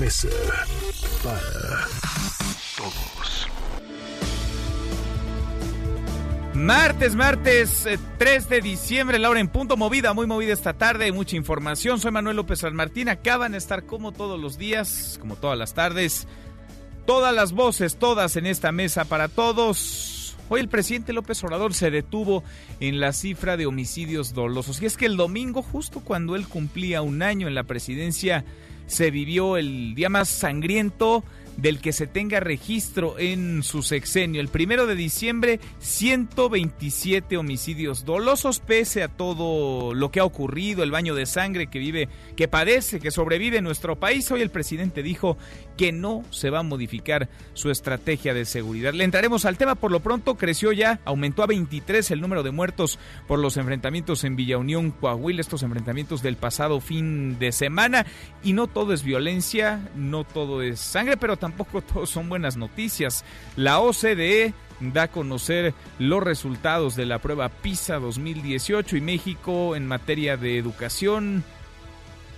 Mesa para Todos. Martes, martes eh, 3 de diciembre, la hora en punto, movida, muy movida esta tarde, mucha información. Soy Manuel López San Martín, acaban de estar como todos los días, como todas las tardes, todas las voces, todas en esta mesa para todos. Hoy el presidente López Obrador se detuvo en la cifra de homicidios dolosos. Y es que el domingo, justo cuando él cumplía un año en la presidencia, se vivió el día más sangriento del que se tenga registro en su sexenio. El primero de diciembre, 127 homicidios dolosos, pese a todo lo que ha ocurrido, el baño de sangre que vive, que padece, que sobrevive en nuestro país. Hoy el presidente dijo que no se va a modificar su estrategia de seguridad. Le entraremos al tema. Por lo pronto, creció ya, aumentó a 23 el número de muertos por los enfrentamientos en Villa Unión, Coahuila, estos enfrentamientos del pasado fin de semana. Y no todo es violencia, no todo es sangre, pero tampoco todos son buenas noticias. La OCDE da a conocer los resultados de la prueba PISA 2018 y México en materia de educación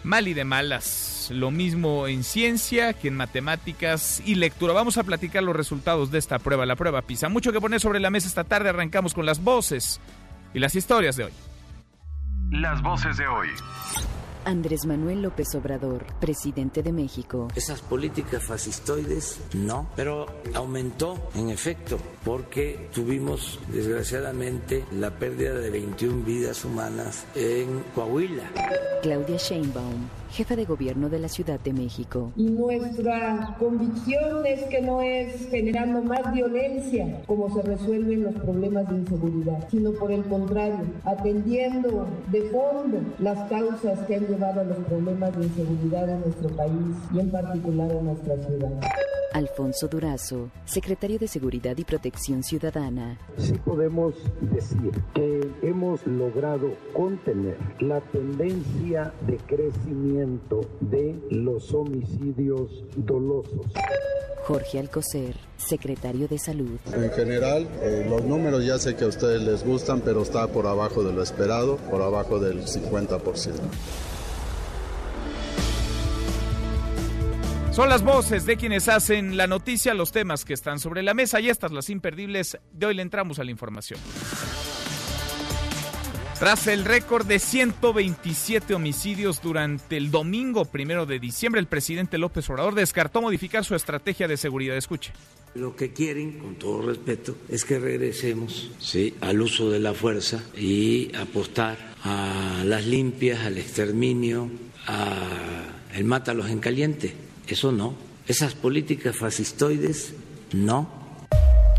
mal y de malas. Lo mismo en ciencia que en matemáticas y lectura. Vamos a platicar los resultados de esta prueba, la prueba PISA. Mucho que poner sobre la mesa esta tarde. Arrancamos con las voces y las historias de hoy. Las voces de hoy. Andrés Manuel López Obrador, presidente de México. Esas políticas fascistoides no, pero aumentó en efecto porque tuvimos desgraciadamente la pérdida de 21 vidas humanas en Coahuila. Claudia Sheinbaum, jefa de gobierno de la Ciudad de México. Y nuestra convicción es que no es generando más violencia como se resuelven los problemas de inseguridad, sino por el contrario, atendiendo de fondo las causas que han llevado a los problemas de inseguridad en nuestro país y en particular en nuestra ciudad. Alfonso Durazo, secretario de Seguridad y Protección Ciudadana. sí podemos decir que hemos logrado contener la tendencia de crecimiento de los homicidios dolosos. Jorge Alcocer, secretario de Salud. En general, eh, los números ya sé que a ustedes les gustan, pero está por abajo de lo esperado, por abajo del 50%. Son las voces de quienes hacen la noticia, los temas que están sobre la mesa y estas las imperdibles. De hoy le entramos a la información. Tras el récord de 127 homicidios durante el domingo primero de diciembre, el presidente López Obrador descartó modificar su estrategia de seguridad. Escuche. Lo que quieren, con todo respeto, es que regresemos ¿sí? al uso de la fuerza y apostar a las limpias, al exterminio, a el mátalos en caliente. Eso no. Esas políticas fascistoides, no.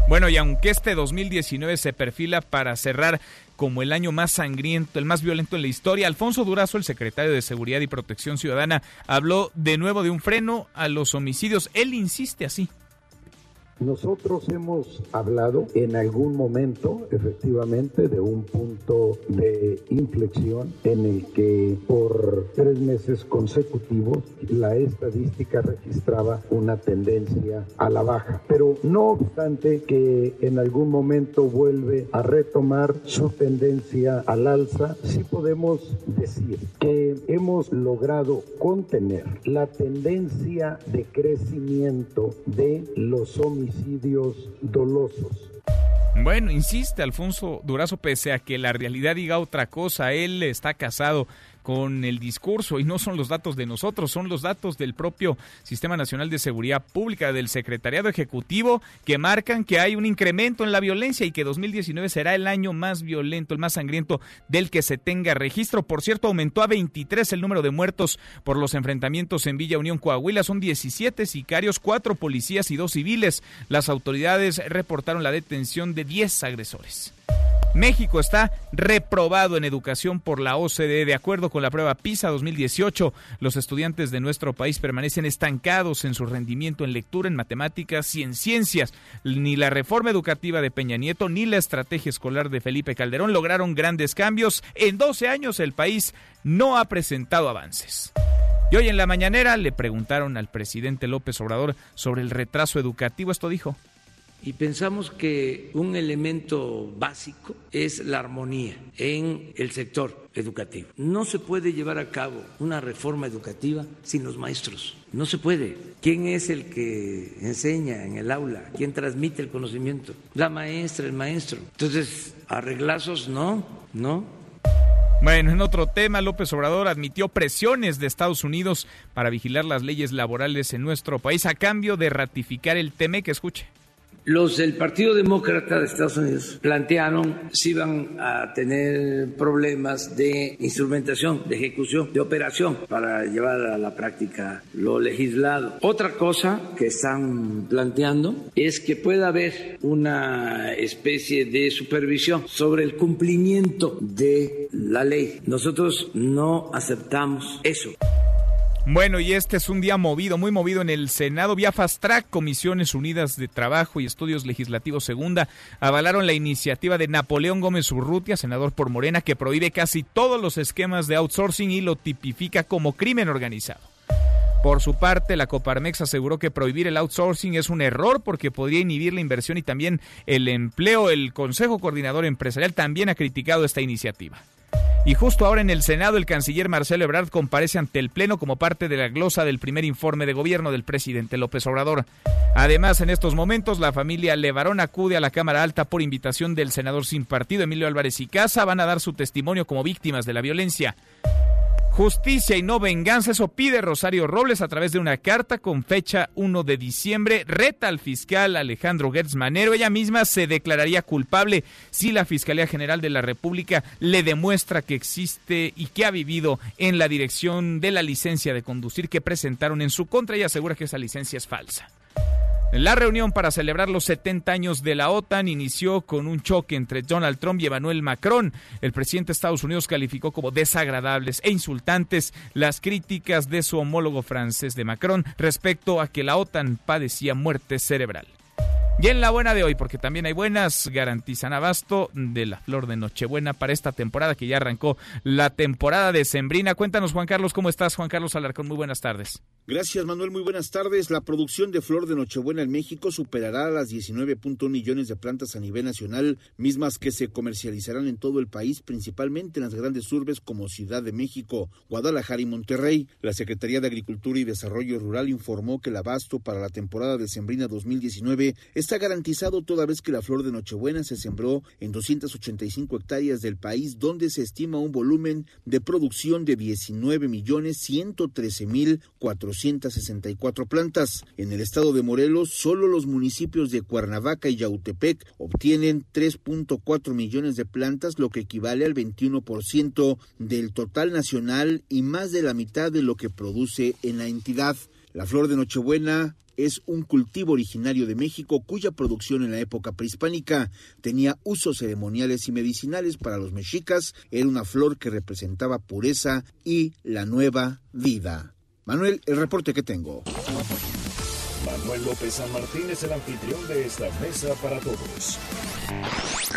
Bueno, y aunque este 2019 se perfila para cerrar como el año más sangriento, el más violento en la historia, Alfonso Durazo, el secretario de Seguridad y Protección Ciudadana, habló de nuevo de un freno a los homicidios. Él insiste así. Nosotros hemos hablado en algún momento, efectivamente, de un punto de inflexión en el que por tres meses consecutivos la estadística registraba una tendencia a la baja. Pero no obstante que en algún momento vuelve a retomar su tendencia al alza, sí podemos decir que hemos logrado contener la tendencia de crecimiento de los dolosos. Bueno, insiste Alfonso Durazo, pese a que la realidad diga otra cosa, él está casado con el discurso y no son los datos de nosotros, son los datos del propio Sistema Nacional de Seguridad Pública, del Secretariado Ejecutivo, que marcan que hay un incremento en la violencia y que 2019 será el año más violento, el más sangriento del que se tenga registro. Por cierto, aumentó a 23 el número de muertos por los enfrentamientos en Villa Unión, Coahuila. Son 17 sicarios, 4 policías y 2 civiles. Las autoridades reportaron la detención de 10 agresores. México está reprobado en educación por la OCDE. De acuerdo con la prueba PISA 2018, los estudiantes de nuestro país permanecen estancados en su rendimiento en lectura, en matemáticas y en ciencias. Ni la reforma educativa de Peña Nieto ni la estrategia escolar de Felipe Calderón lograron grandes cambios. En 12 años el país no ha presentado avances. Y hoy en la mañanera le preguntaron al presidente López Obrador sobre el retraso educativo. Esto dijo. Y pensamos que un elemento básico es la armonía en el sector educativo. No se puede llevar a cabo una reforma educativa sin los maestros. No se puede. ¿Quién es el que enseña en el aula? ¿Quién transmite el conocimiento? La maestra, el maestro. Entonces, arreglazos no, no. Bueno, en otro tema, López Obrador admitió presiones de Estados Unidos para vigilar las leyes laborales en nuestro país a cambio de ratificar el que escuche. Los del Partido Demócrata de Estados Unidos plantearon si iban a tener problemas de instrumentación, de ejecución, de operación para llevar a la práctica lo legislado. Otra cosa que están planteando es que pueda haber una especie de supervisión sobre el cumplimiento de la ley. Nosotros no aceptamos eso. Bueno, y este es un día movido, muy movido en el Senado. Vía Fast Track, Comisiones Unidas de Trabajo y Estudios Legislativos Segunda avalaron la iniciativa de Napoleón Gómez Urrutia, senador por Morena, que prohíbe casi todos los esquemas de outsourcing y lo tipifica como crimen organizado. Por su parte, la Coparmex aseguró que prohibir el outsourcing es un error porque podría inhibir la inversión y también el empleo. El Consejo Coordinador Empresarial también ha criticado esta iniciativa. Y justo ahora en el Senado, el canciller Marcelo Ebrard comparece ante el Pleno como parte de la glosa del primer informe de gobierno del presidente López Obrador. Además, en estos momentos, la familia Levarón acude a la Cámara Alta por invitación del senador sin partido Emilio Álvarez y Casa. Van a dar su testimonio como víctimas de la violencia. Justicia y no venganza, eso pide Rosario Robles a través de una carta con fecha 1 de diciembre. Reta al fiscal Alejandro Gertz Manero. Ella misma se declararía culpable si la Fiscalía General de la República le demuestra que existe y que ha vivido en la dirección de la licencia de conducir que presentaron en su contra. Ella asegura que esa licencia es falsa. La reunión para celebrar los 70 años de la OTAN inició con un choque entre Donald Trump y Emmanuel Macron. El presidente de Estados Unidos calificó como desagradables e insultantes las críticas de su homólogo francés de Macron respecto a que la OTAN padecía muerte cerebral. Y en la buena de hoy, porque también hay buenas, garantizan abasto de la flor de Nochebuena para esta temporada que ya arrancó la temporada de Sembrina. Cuéntanos, Juan Carlos, ¿cómo estás? Juan Carlos Alarcón, muy buenas tardes. Gracias, Manuel. Muy buenas tardes. La producción de flor de Nochebuena en México superará las 19.1 millones de plantas a nivel nacional, mismas que se comercializarán en todo el país, principalmente en las grandes urbes como Ciudad de México, Guadalajara y Monterrey. La Secretaría de Agricultura y Desarrollo Rural informó que el abasto para la temporada de Sembrina 2019 está garantizado toda vez que la flor de Nochebuena se sembró en 285 hectáreas del país, donde se estima un volumen de producción de 19 millones 113 mil 464 plantas. En el estado de Morelos, solo los municipios de Cuernavaca y Yautepec obtienen 3.4 millones de plantas, lo que equivale al 21% del total nacional y más de la mitad de lo que produce en la entidad. La flor de Nochebuena es un cultivo originario de México cuya producción en la época prehispánica tenía usos ceremoniales y medicinales para los mexicas. Era una flor que representaba pureza y la nueva vida. Manuel, el reporte que tengo. Manuel López San Martín es el anfitrión de esta mesa para todos.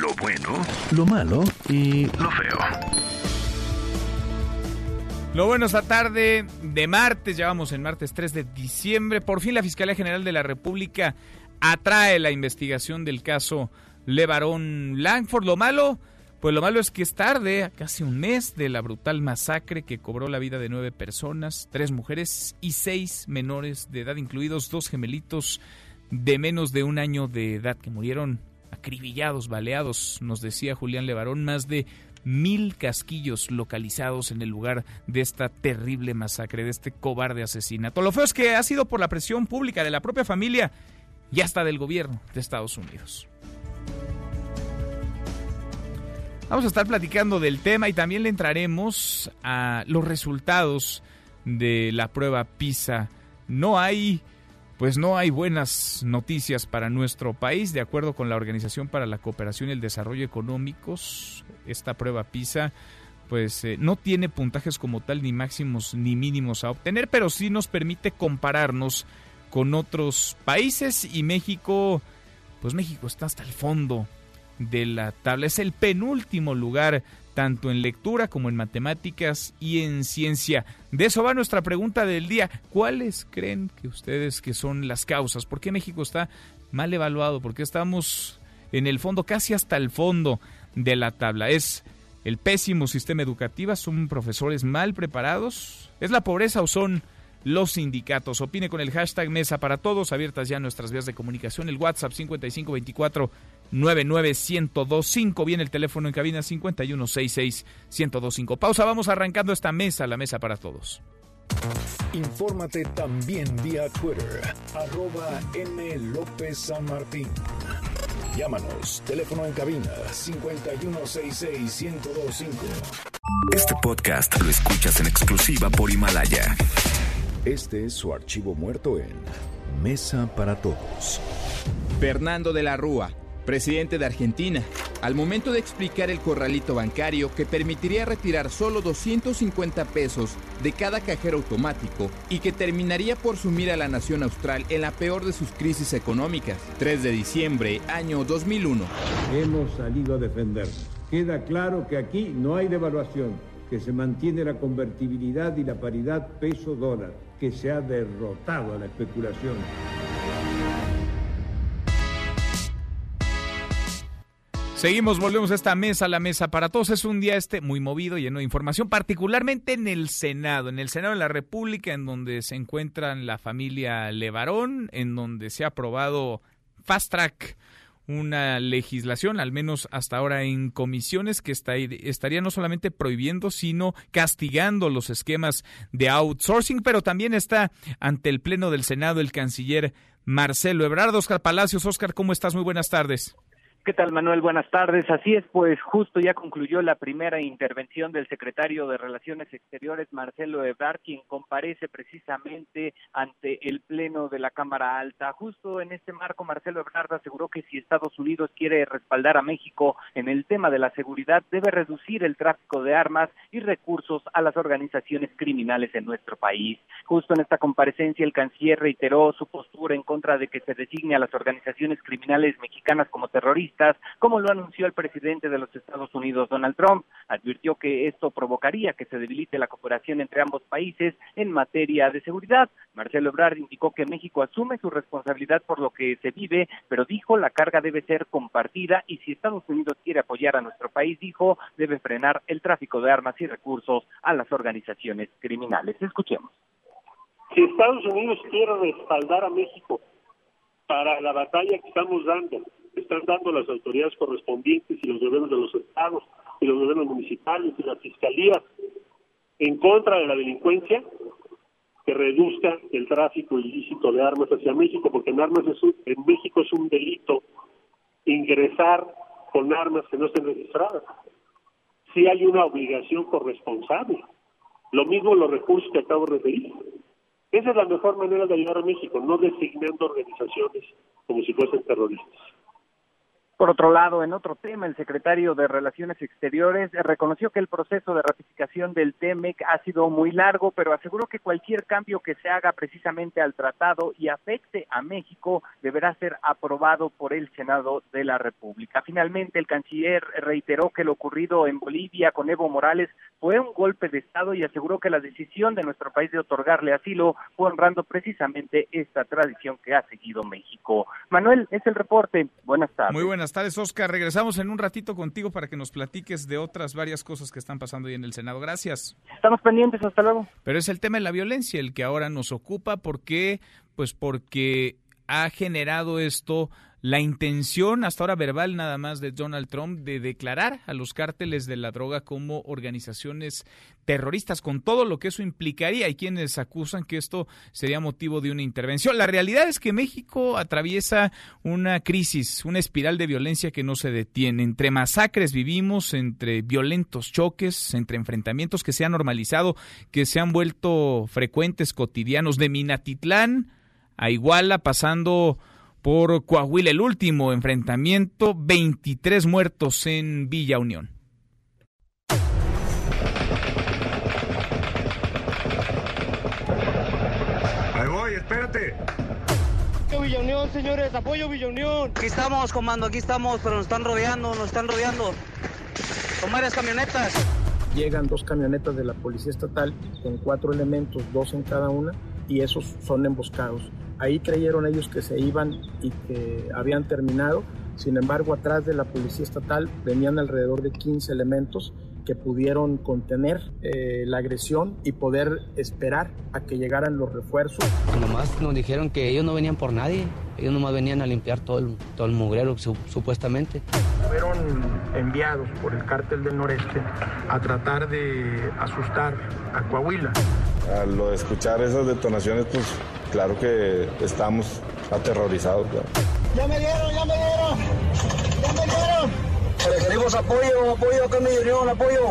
Lo bueno, Lo malo y lo feo. Lo bueno esta tarde de martes, ya vamos en martes 3 de diciembre. Por fin la Fiscalía General de la República atrae la investigación del caso Levarón Langford. Lo malo, pues lo malo es que es tarde, casi un mes de la brutal masacre que cobró la vida de nueve personas, tres mujeres y seis menores de edad, incluidos dos gemelitos de menos de un año de edad que murieron acribillados, baleados, nos decía Julián Levarón, más de mil casquillos localizados en el lugar de esta terrible masacre, de este cobarde asesinato. Lo feo es que ha sido por la presión pública de la propia familia y hasta del gobierno de Estados Unidos. Vamos a estar platicando del tema y también le entraremos a los resultados de la prueba PISA. No hay pues no hay buenas noticias para nuestro país. De acuerdo con la Organización para la Cooperación y el Desarrollo Económicos, esta prueba PISA pues eh, no tiene puntajes como tal ni máximos ni mínimos a obtener, pero sí nos permite compararnos con otros países y México, pues México está hasta el fondo de la tabla. Es el penúltimo lugar tanto en lectura como en matemáticas y en ciencia. De eso va nuestra pregunta del día. ¿Cuáles creen que ustedes que son las causas? ¿Por qué México está mal evaluado? ¿Por qué estamos en el fondo, casi hasta el fondo de la tabla? ¿Es el pésimo sistema educativo? ¿Son profesores mal preparados? ¿Es la pobreza o son los sindicatos. Opine con el hashtag Mesa para Todos, abiertas ya nuestras vías de comunicación, el WhatsApp 5524 99125, viene el teléfono en cabina 5166 1025. Pausa, vamos arrancando esta mesa, la Mesa para Todos. Infórmate también vía Twitter, arroba M. López San Martín. Llámanos, teléfono en cabina 5166-1025. Este podcast lo escuchas en exclusiva por Himalaya. Este es su archivo muerto en Mesa para Todos. Fernando de la Rúa, presidente de Argentina, al momento de explicar el corralito bancario que permitiría retirar solo 250 pesos de cada cajero automático y que terminaría por sumir a la nación austral en la peor de sus crisis económicas. 3 de diciembre, año 2001. Hemos salido a defender. Queda claro que aquí no hay devaluación, que se mantiene la convertibilidad y la paridad peso-dólar que se ha derrotado a la especulación. Seguimos, volvemos a esta mesa, la mesa para todos. Es un día este muy movido, lleno de información, particularmente en el Senado, en el Senado de la República, en donde se encuentran la familia Levarón, en donde se ha aprobado Fast Track una legislación, al menos hasta ahora en comisiones, que estaría no solamente prohibiendo, sino castigando los esquemas de outsourcing, pero también está ante el Pleno del Senado el canciller Marcelo Ebrard. Oscar Palacios, Oscar, ¿cómo estás? Muy buenas tardes. ¿Qué tal, Manuel? Buenas tardes. Así es, pues justo ya concluyó la primera intervención del secretario de Relaciones Exteriores, Marcelo Ebrard, quien comparece precisamente ante el Pleno de la Cámara Alta. Justo en este marco, Marcelo Ebrard aseguró que si Estados Unidos quiere respaldar a México en el tema de la seguridad, debe reducir el tráfico de armas y recursos a las organizaciones criminales en nuestro país. Justo en esta comparecencia, el canciller reiteró su postura en contra de que se designe a las organizaciones criminales mexicanas como terroristas como lo anunció el presidente de los Estados Unidos, Donald Trump. Advirtió que esto provocaría que se debilite la cooperación entre ambos países en materia de seguridad. Marcelo Ebrard indicó que México asume su responsabilidad por lo que se vive, pero dijo la carga debe ser compartida y si Estados Unidos quiere apoyar a nuestro país, dijo, debe frenar el tráfico de armas y recursos a las organizaciones criminales. Escuchemos. Si Estados Unidos quiere respaldar a México para la batalla que estamos dando están dando las autoridades correspondientes y los gobiernos de los estados y los gobiernos municipales y las fiscalías en contra de la delincuencia que reduzca el tráfico ilícito de armas hacia México, porque en armas en México es un delito ingresar con armas que no estén registradas. Sí hay una obligación corresponsable. Lo mismo los recursos que acabo de referir. Esa es la mejor manera de ayudar a México, no designando organizaciones como si fuesen terroristas. Por otro lado, en otro tema, el secretario de Relaciones Exteriores reconoció que el proceso de ratificación del TEMEC ha sido muy largo, pero aseguró que cualquier cambio que se haga precisamente al tratado y afecte a México deberá ser aprobado por el Senado de la República. Finalmente, el canciller reiteró que lo ocurrido en Bolivia con Evo Morales fue un golpe de Estado y aseguró que la decisión de nuestro país de otorgarle asilo fue honrando precisamente esta tradición que ha seguido México. Manuel, es el reporte. Buenas tardes. Muy buenas tardes, Oscar. Regresamos en un ratito contigo para que nos platiques de otras varias cosas que están pasando ahí en el Senado. Gracias. Estamos pendientes, hasta luego. Pero es el tema de la violencia el que ahora nos ocupa. ¿Por qué? Pues porque ha generado esto la intención, hasta ahora verbal nada más, de Donald Trump de declarar a los cárteles de la droga como organizaciones terroristas, con todo lo que eso implicaría. Hay quienes acusan que esto sería motivo de una intervención. La realidad es que México atraviesa una crisis, una espiral de violencia que no se detiene. Entre masacres vivimos, entre violentos choques, entre enfrentamientos que se han normalizado, que se han vuelto frecuentes, cotidianos. De Minatitlán a Iguala, pasando por Coahuila, el último enfrentamiento, 23 muertos en Villa Unión. Ahí voy, espérate. Villa Unión, señores, apoyo Villa Unión. Aquí estamos, comando, aquí estamos, pero nos están rodeando, nos están rodeando con varias camionetas. Llegan dos camionetas de la Policía Estatal con cuatro elementos, dos en cada una, y esos son emboscados. Ahí creyeron ellos que se iban y que habían terminado. Sin embargo, atrás de la Policía Estatal venían alrededor de 15 elementos que pudieron contener eh, la agresión y poder esperar a que llegaran los refuerzos. Nomás nos dijeron que ellos no venían por nadie, ellos nomás venían a limpiar todo el, todo el mugrero su, supuestamente. Fueron enviados por el cártel del noreste a tratar de asustar a Coahuila. Al escuchar esas detonaciones, pues claro que estamos aterrorizados. Claro. ¡Ya me dieron, ya me dieron! ¡Ya me dieron! Requerimos apoyo, apoyo acá en Unión, apoyo.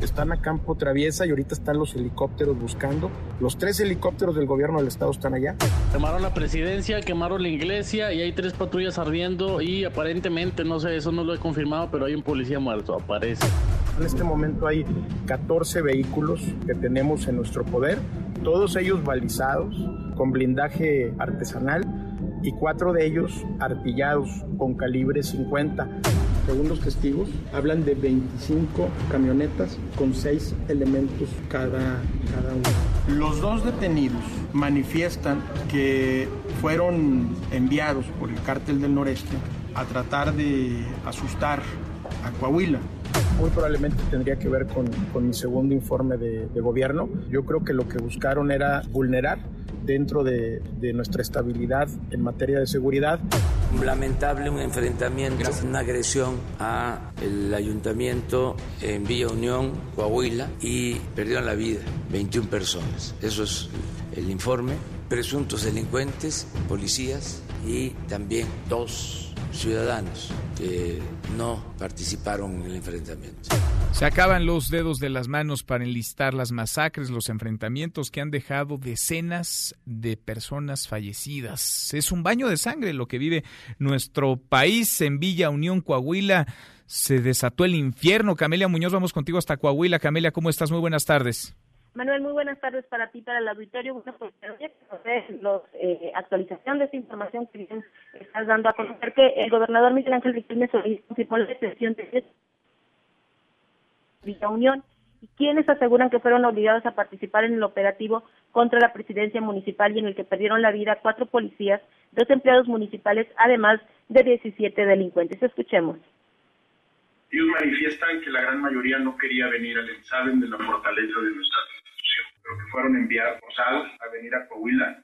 Están a campo traviesa y ahorita están los helicópteros buscando. Los tres helicópteros del gobierno del estado están allá. Quemaron la presidencia, quemaron la iglesia y hay tres patrullas ardiendo y aparentemente, no sé, eso no lo he confirmado, pero hay un policía muerto, aparece. En este momento hay 14 vehículos que tenemos en nuestro poder, todos ellos balizados, con blindaje artesanal y cuatro de ellos artillados con calibre 50. Según los testigos, hablan de 25 camionetas con seis elementos cada, cada uno. Los dos detenidos manifiestan que fueron enviados por el cártel del noreste a tratar de asustar a Coahuila. Muy probablemente tendría que ver con, con mi segundo informe de, de gobierno. Yo creo que lo que buscaron era vulnerar dentro de, de, nuestra estabilidad en materia de seguridad. Lamentable un enfrentamiento, una agresión a el ayuntamiento en Villa Unión, Coahuila, y perdieron la vida 21 personas. Eso es el informe. Presuntos delincuentes, policías y también dos ciudadanos que no participaron en el enfrentamiento. Se acaban los dedos de las manos para enlistar las masacres, los enfrentamientos que han dejado decenas de personas fallecidas. Es un baño de sangre lo que vive nuestro país en Villa Unión, Coahuila. Se desató el infierno. Camelia Muñoz, vamos contigo hasta Coahuila. Camelia, ¿cómo estás? Muy buenas tardes. Manuel, muy buenas tardes para ti, para el auditorio. Bueno, pues los, eh, actualización de esta información que bien estás dando a conocer que el gobernador Miguel Ángel Riquelme solicitó la detención de Villa Unión y quienes aseguran que fueron obligados a participar en el operativo contra la presidencia municipal y en el que perdieron la vida cuatro policías, dos empleados municipales, además de 17 delincuentes. Escuchemos. Ellos manifiestan que la gran mayoría no quería venir al examen de la fortaleza de nuestra pero que fueron enviados forzados a venir a Coahuila.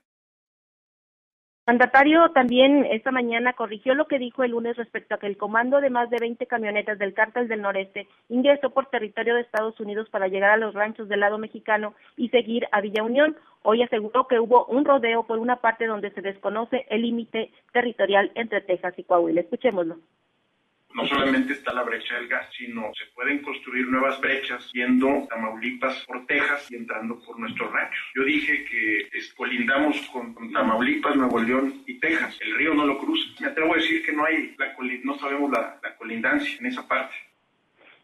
Mandatario también esta mañana corrigió lo que dijo el lunes respecto a que el comando de más de 20 camionetas del Cártel del Noreste ingresó por territorio de Estados Unidos para llegar a los ranchos del lado mexicano y seguir a Villa Unión. Hoy aseguró que hubo un rodeo por una parte donde se desconoce el límite territorial entre Texas y Coahuila. Escuchémoslo no solamente está la brecha del gas, sino se pueden construir nuevas brechas yendo Tamaulipas por Texas y entrando por nuestros ranchos. Yo dije que colindamos con, Tamaulipas, Nuevo León y Texas. El río no lo cruza. Me atrevo a decir que no hay, la, no sabemos la, la colindancia en esa parte.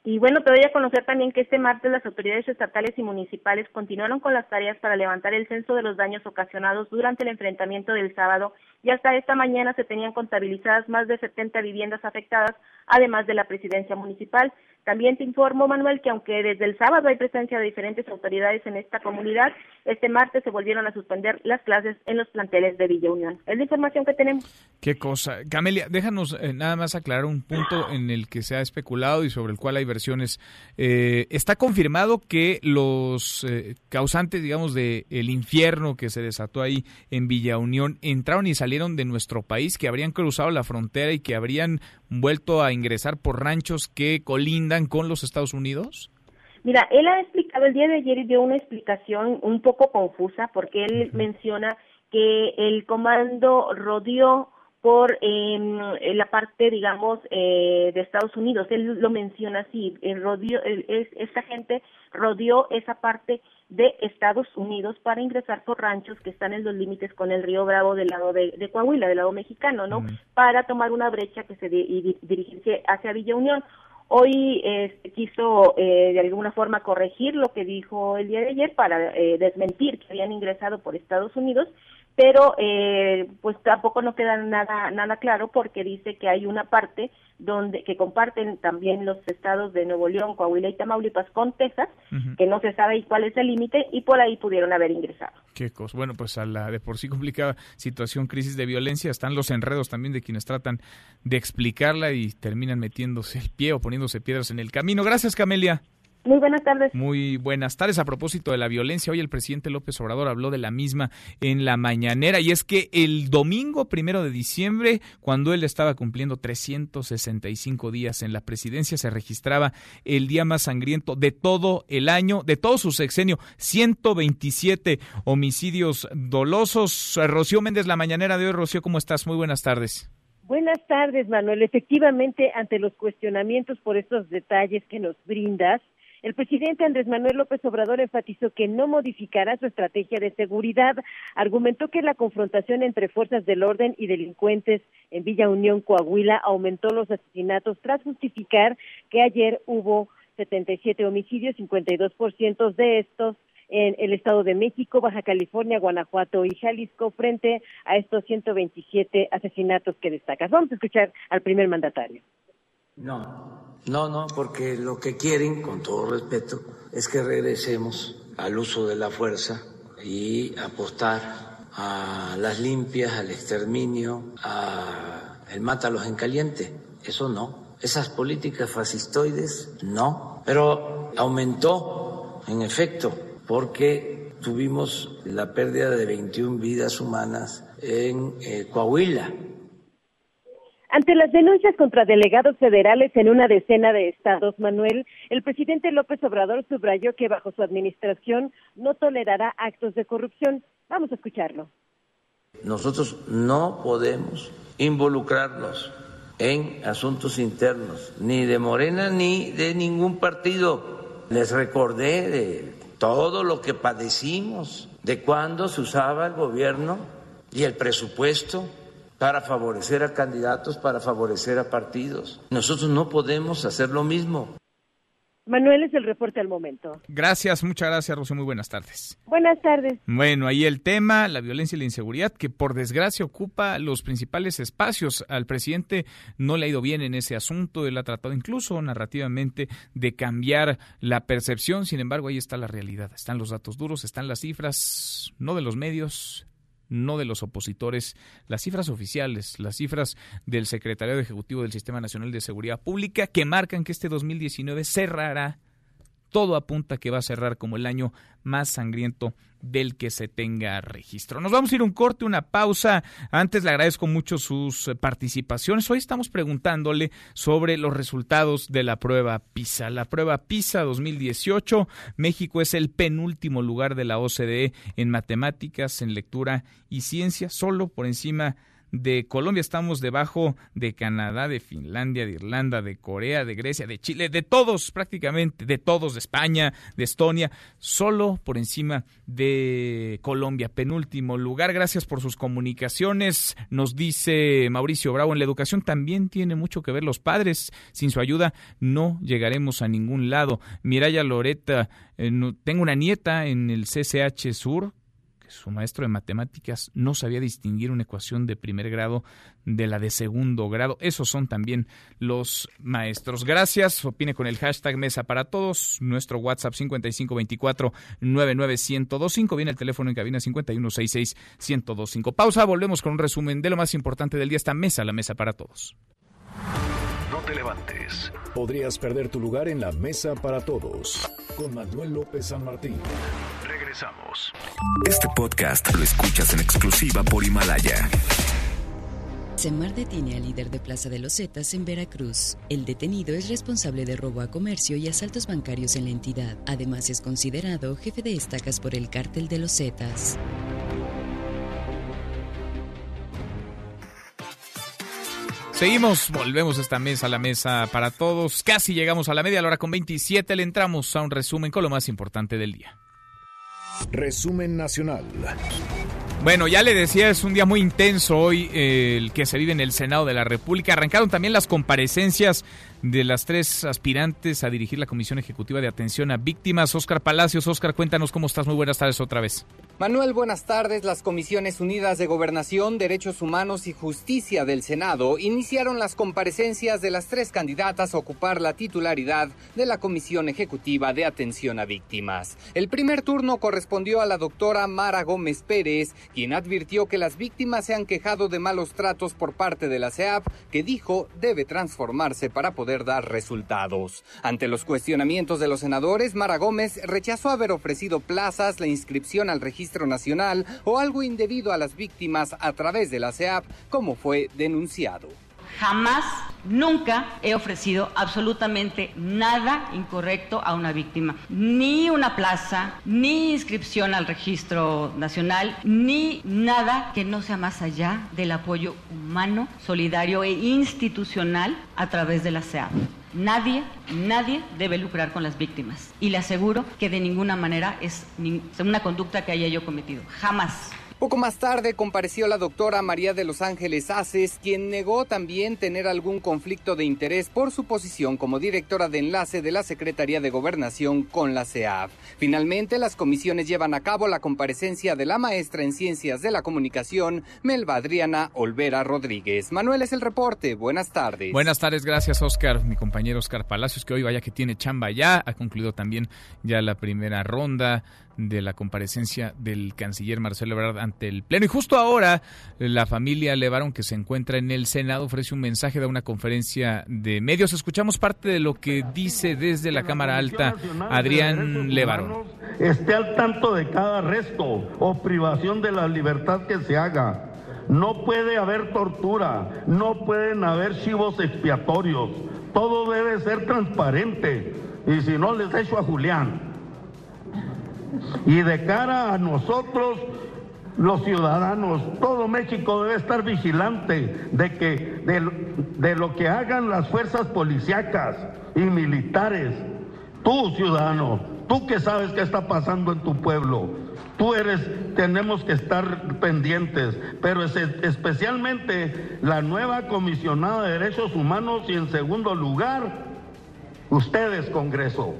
Y bueno, te doy a conocer también que este martes las autoridades estatales y municipales continuaron con las tareas para levantar el censo de los daños ocasionados durante el enfrentamiento del sábado y hasta esta mañana se tenían contabilizadas más de 70 viviendas afectadas, además de la presidencia municipal. También te informo, Manuel, que aunque desde el sábado hay presencia de diferentes autoridades en esta comunidad, este martes se volvieron a suspender las clases en los planteles de Villa Unión. Es la información que tenemos. Qué cosa. Camelia, déjanos eh, nada más aclarar un punto en el que se ha especulado y sobre el cual hay versiones. Eh, ¿Está confirmado que los eh, causantes, digamos, del el infierno que se desató ahí en Villa Unión entraron y salieron de nuestro país, que habrían cruzado la frontera y que habrían vuelto a ingresar por ranchos que colindan con los Estados Unidos? Mira, él ha explicado el día de ayer y dio una explicación un poco confusa porque él menciona que el comando rodeó por em, la parte, digamos, eh, de Estados Unidos. Él lo menciona así, el rodeó, esta gente rodeó esa parte de Estados Unidos para ingresar por ranchos que están en los límites con el río Bravo del lado de, Coahuila, del lado mexicano, ¿no? Para tomar una brecha que se y dirigirse hacia Villa Unión. Hoy este, quiso eh, de alguna forma corregir lo que dijo el día de ayer para eh, desmentir que habían ingresado por Estados Unidos pero eh, pues tampoco no queda nada nada claro porque dice que hay una parte donde que comparten también los estados de Nuevo León, Coahuila y Tamaulipas con Texas, que no se sabe cuál es el límite y por ahí pudieron haber ingresado. Qué cosa. Bueno, pues a la de por sí complicada situación, crisis de violencia, están los enredos también de quienes tratan de explicarla y terminan metiéndose el pie o poniéndose piedras en el camino. Gracias, Camelia. Muy buenas tardes. Muy buenas tardes. A propósito de la violencia, hoy el presidente López Obrador habló de la misma en la mañanera y es que el domingo primero de diciembre, cuando él estaba cumpliendo 365 días en la presidencia, se registraba el día más sangriento de todo el año, de todo su sexenio, 127 homicidios dolosos. Rocío Méndez, la mañanera de hoy. Rocío, ¿cómo estás? Muy buenas tardes. Buenas tardes, Manuel. Efectivamente, ante los cuestionamientos por estos detalles que nos brindas, el presidente Andrés Manuel López Obrador enfatizó que no modificará su estrategia de seguridad. Argumentó que la confrontación entre fuerzas del orden y delincuentes en Villa Unión, Coahuila, aumentó los asesinatos tras justificar que ayer hubo 77 homicidios, 52% de estos en el Estado de México, Baja California, Guanajuato y Jalisco frente a estos 127 asesinatos que destacas. Vamos a escuchar al primer mandatario. No, no, no, porque lo que quieren, con todo respeto, es que regresemos al uso de la fuerza y apostar a las limpias, al exterminio, a el mátalos en caliente. Eso no. Esas políticas fascistoides, no. Pero aumentó, en efecto, porque tuvimos la pérdida de 21 vidas humanas en eh, Coahuila ante las denuncias contra delegados federales en una decena de estados, Manuel, el presidente López Obrador subrayó que bajo su administración no tolerará actos de corrupción. Vamos a escucharlo. Nosotros no podemos involucrarnos en asuntos internos, ni de Morena ni de ningún partido. Les recordé de todo lo que padecimos, de cuando se usaba el gobierno y el presupuesto para favorecer a candidatos, para favorecer a partidos. Nosotros no podemos hacer lo mismo. Manuel es el reporte al momento. Gracias, muchas gracias, Rocío. Muy buenas tardes. Buenas tardes. Bueno, ahí el tema, la violencia y la inseguridad, que por desgracia ocupa los principales espacios. Al presidente no le ha ido bien en ese asunto. Él ha tratado incluso narrativamente de cambiar la percepción. Sin embargo, ahí está la realidad. Están los datos duros, están las cifras, no de los medios, no de los opositores, las cifras oficiales, las cifras del Secretariado Ejecutivo del Sistema Nacional de Seguridad Pública, que marcan que este 2019 cerrará todo apunta que va a cerrar como el año más sangriento del que se tenga registro. Nos vamos a ir un corte, una pausa. Antes le agradezco mucho sus participaciones. Hoy estamos preguntándole sobre los resultados de la prueba PISA. La prueba PISA 2018, México es el penúltimo lugar de la OCDE en matemáticas, en lectura y ciencia, solo por encima de Colombia, estamos debajo de Canadá, de Finlandia, de Irlanda, de Corea, de Grecia, de Chile, de todos prácticamente, de todos, de España, de Estonia, solo por encima de Colombia, penúltimo lugar. Gracias por sus comunicaciones. Nos dice Mauricio Bravo, en la educación también tiene mucho que ver los padres. Sin su ayuda no llegaremos a ningún lado. Miraya Loreta, eh, tengo una nieta en el CCH Sur su maestro de matemáticas no sabía distinguir una ecuación de primer grado de la de segundo grado. Esos son también los maestros. Gracias. Opine con el hashtag Mesa para Todos. Nuestro WhatsApp 5524-99125. Viene el teléfono en cabina 5166-1025. Pausa. Volvemos con un resumen de lo más importante del día. Esta mesa, la Mesa para Todos. No te levantes. Podrías perder tu lugar en la Mesa para Todos. Con Manuel López San Martín. Este podcast lo escuchas en exclusiva por Himalaya. Semar detiene al líder de Plaza de los Zetas en Veracruz. El detenido es responsable de robo a comercio y asaltos bancarios en la entidad. Además es considerado jefe de estacas por el cártel de los Zetas. Seguimos, volvemos a esta mesa, la mesa para todos. Casi llegamos a la media, la hora con 27 le entramos a un resumen con lo más importante del día. Resumen nacional. Bueno, ya le decía, es un día muy intenso hoy eh, el que se vive en el Senado de la República. Arrancaron también las comparecencias de las tres aspirantes a dirigir la Comisión Ejecutiva de Atención a Víctimas. Oscar Palacios, Oscar, cuéntanos cómo estás. Muy buenas tardes otra vez. Manuel, buenas tardes. Las Comisiones Unidas de Gobernación, Derechos Humanos y Justicia del Senado iniciaron las comparecencias de las tres candidatas a ocupar la titularidad de la Comisión Ejecutiva de Atención a Víctimas. El primer turno correspondió a la doctora Mara Gómez Pérez, quien advirtió que las víctimas se han quejado de malos tratos por parte de la CEAP, que dijo debe transformarse para poder dar resultados. Ante los cuestionamientos de los senadores, Mara Gómez rechazó haber ofrecido plazas, la inscripción al registro nacional o algo indebido a las víctimas a través de la CEAP, como fue denunciado. Jamás, nunca he ofrecido absolutamente nada incorrecto a una víctima. Ni una plaza, ni inscripción al registro nacional, ni nada que no sea más allá del apoyo humano, solidario e institucional a través de la CEAP. Nadie, nadie debe lucrar con las víctimas. Y le aseguro que de ninguna manera es una conducta que haya yo cometido. Jamás. Poco más tarde compareció la doctora María de los Ángeles Aces, quien negó también tener algún conflicto de interés por su posición como directora de enlace de la Secretaría de Gobernación con la CEAF. Finalmente, las comisiones llevan a cabo la comparecencia de la maestra en Ciencias de la Comunicación, Melba Adriana Olvera Rodríguez. Manuel es el reporte. Buenas tardes. Buenas tardes, gracias Oscar, mi compañero Oscar Palacios, que hoy vaya que tiene chamba ya. Ha concluido también ya la primera ronda de la comparecencia del canciller Marcelo Ebrard ante el Pleno. Y justo ahora, la familia Levaron, que se encuentra en el Senado, ofrece un mensaje de una conferencia de medios. Escuchamos parte de lo que dice desde la Cámara Alta Adrián Levarón. Esté al tanto de cada arresto o privación de la libertad que se haga. No puede haber tortura, no pueden haber chivos expiatorios. Todo debe ser transparente. Y si no, les echo a Julián. Y de cara a nosotros, los ciudadanos, todo México debe estar vigilante de que de, lo que hagan las fuerzas policíacas y militares. Tú, ciudadano, tú que sabes qué está pasando en tu pueblo, tú eres, tenemos que estar pendientes, pero es, especialmente la nueva comisionada de derechos humanos y en segundo lugar, ustedes, Congreso,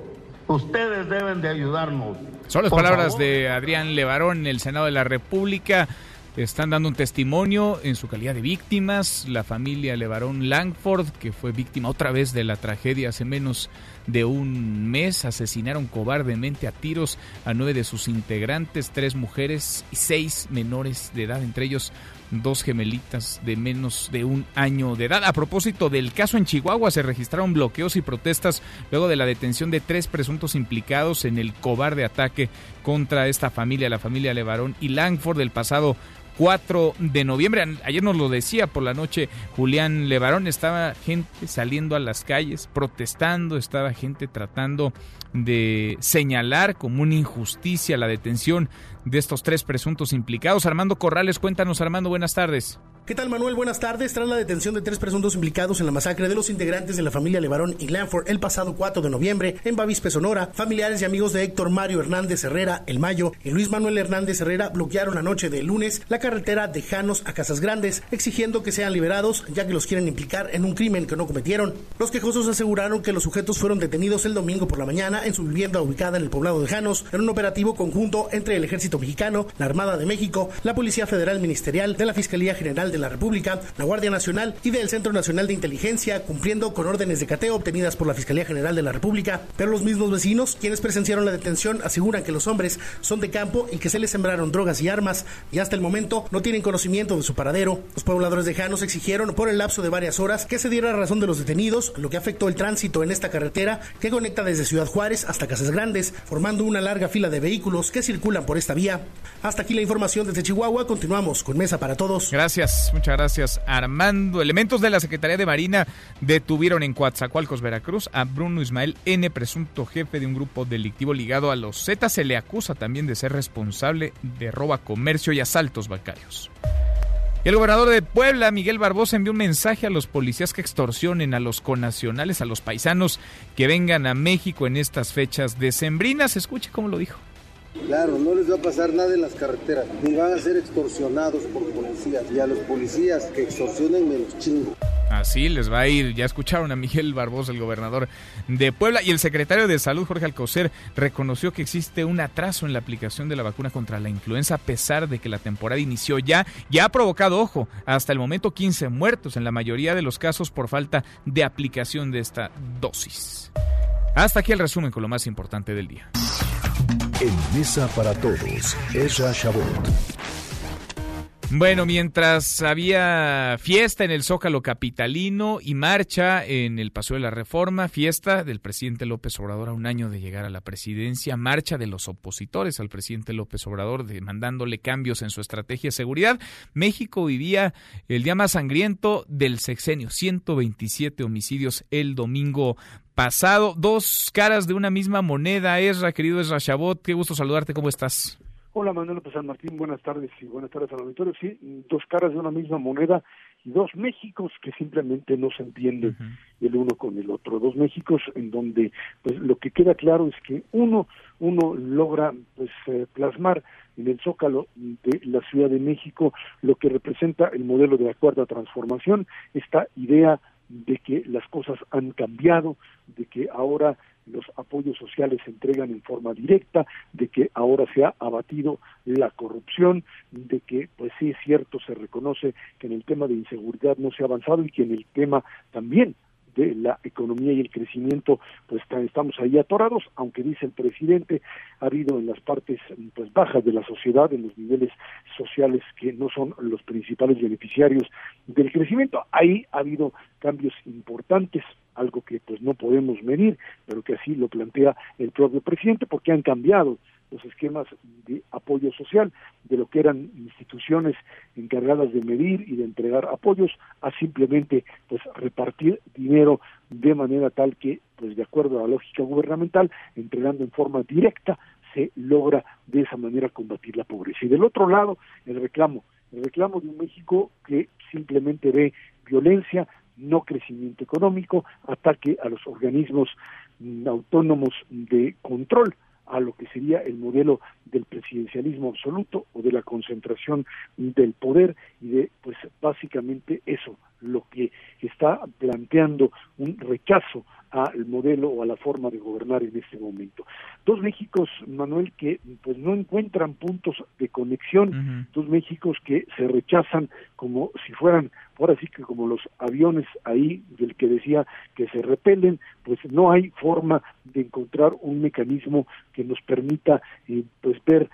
ustedes deben de ayudarnos. Son las palabras de Adrián Levarón en el Senado de la República. Están dando un testimonio en su calidad de víctimas. La familia Levarón Langford, que fue víctima otra vez de la tragedia hace menos de un mes, asesinaron cobardemente a tiros a nueve de sus integrantes, tres mujeres y seis menores de edad, entre ellos dos gemelitas de menos de un año de edad. A propósito del caso en Chihuahua, se registraron bloqueos y protestas luego de la detención de tres presuntos implicados en el cobarde ataque contra esta familia, la familia Levarón y Langford del pasado 4 de noviembre. Ayer nos lo decía por la noche Julián Levarón, estaba gente saliendo a las calles protestando, estaba gente tratando de señalar como una injusticia la detención de estos tres presuntos implicados. Armando Corrales, cuéntanos Armando, buenas tardes. ¿Qué tal, Manuel? Buenas tardes. Tras la detención de tres presuntos implicados en la masacre de los integrantes de la familia Levarón y Glanford el pasado 4 de noviembre en Bavispe, Sonora, familiares y amigos de Héctor Mario Hernández Herrera, El Mayo y Luis Manuel Hernández Herrera bloquearon la noche del lunes la carretera de Janos a Casas Grandes, exigiendo que sean liberados, ya que los quieren implicar en un crimen que no cometieron. Los quejosos aseguraron que los sujetos fueron detenidos el domingo por la mañana en su vivienda ubicada en el poblado de Janos, en un operativo conjunto entre el Ejército Mexicano, la Armada de México, la Policía Federal Ministerial de la Fiscalía General de la República, la Guardia Nacional y del Centro Nacional de Inteligencia, cumpliendo con órdenes de cateo obtenidas por la Fiscalía General de la República. Pero los mismos vecinos, quienes presenciaron la detención, aseguran que los hombres son de campo y que se les sembraron drogas y armas y hasta el momento no tienen conocimiento de su paradero. Los pobladores de Janos exigieron por el lapso de varias horas que se diera razón de los detenidos, lo que afectó el tránsito en esta carretera que conecta desde Ciudad Juárez hasta Casas Grandes, formando una larga fila de vehículos que circulan por esta vía. Hasta aquí la información desde Chihuahua. Continuamos con Mesa para Todos. Gracias, muchas gracias. Armando. Elementos de la Secretaría de Marina detuvieron en Coatzacoalcos, Veracruz, a Bruno Ismael N., presunto jefe de un grupo delictivo ligado a los Z. Se le acusa también de ser responsable de roba comercio y asaltos bancarios. el gobernador de Puebla, Miguel Barbosa, envió un mensaje a los policías que extorsionen a los connacionales, a los paisanos que vengan a México en estas fechas decembrinas. Escuche cómo lo dijo. Claro, no les va a pasar nada en las carreteras, ni van a ser extorsionados por policías. Y a los policías que extorsionen me los chingo. Así les va a ir. Ya escucharon a Miguel Barbosa, el gobernador de Puebla, y el secretario de Salud, Jorge Alcocer, reconoció que existe un atraso en la aplicación de la vacuna contra la influenza, a pesar de que la temporada inició ya. Ya ha provocado, ojo, hasta el momento 15 muertos, en la mayoría de los casos por falta de aplicación de esta dosis. Hasta aquí el resumen con lo más importante del día. En Mesa para Todos, Ezra Shabot. Bueno, mientras había fiesta en el Zócalo Capitalino y marcha en el Paseo de la Reforma, fiesta del presidente López Obrador a un año de llegar a la presidencia, marcha de los opositores al presidente López Obrador demandándole cambios en su estrategia de seguridad, México vivía el día más sangriento del sexenio, 127 homicidios el domingo pasado, dos caras de una misma moneda. Esra, querido Esra Chabot, qué gusto saludarte, ¿cómo estás? Hola Manuel López San Martín, buenas tardes y buenas tardes al auditorio. Sí, dos caras de una misma moneda y dos Méxicos que simplemente no se entienden el uno con el otro. Dos Méxicos en donde pues lo que queda claro es que uno uno logra pues eh, plasmar en el zócalo de la Ciudad de México lo que representa el modelo de la cuarta transformación, esta idea de que las cosas han cambiado, de que ahora los apoyos sociales se entregan en forma directa, de que ahora se ha abatido la corrupción, de que, pues sí es cierto, se reconoce que en el tema de inseguridad no se ha avanzado y que en el tema también de la economía y el crecimiento, pues estamos ahí atorados, aunque dice el presidente, ha habido en las partes pues bajas de la sociedad, en los niveles sociales que no son los principales beneficiarios del crecimiento, ahí ha habido cambios importantes, algo que pues no podemos medir, pero que así lo plantea el propio presidente, porque han cambiado los esquemas de apoyo social de lo que eran instituciones encargadas de medir y de entregar apoyos a simplemente pues repartir dinero de manera tal que pues de acuerdo a la lógica gubernamental entregando en forma directa se logra de esa manera combatir la pobreza. Y del otro lado el reclamo el reclamo de un México que simplemente ve violencia no crecimiento económico ataque a los organismos mm, autónomos de control a lo que sería el modelo del presidencialismo absoluto o de la concentración del poder y de pues básicamente eso lo que está planteando un rechazo al modelo o a la forma de gobernar en este momento. Dos Méxicos, Manuel, que pues no encuentran puntos de conexión, dos Méxicos que se rechazan como si fueran, ahora sí que como los aviones ahí del que decía que se repelen, pues no hay forma de encontrar un mecanismo que nos permita eh, pues ver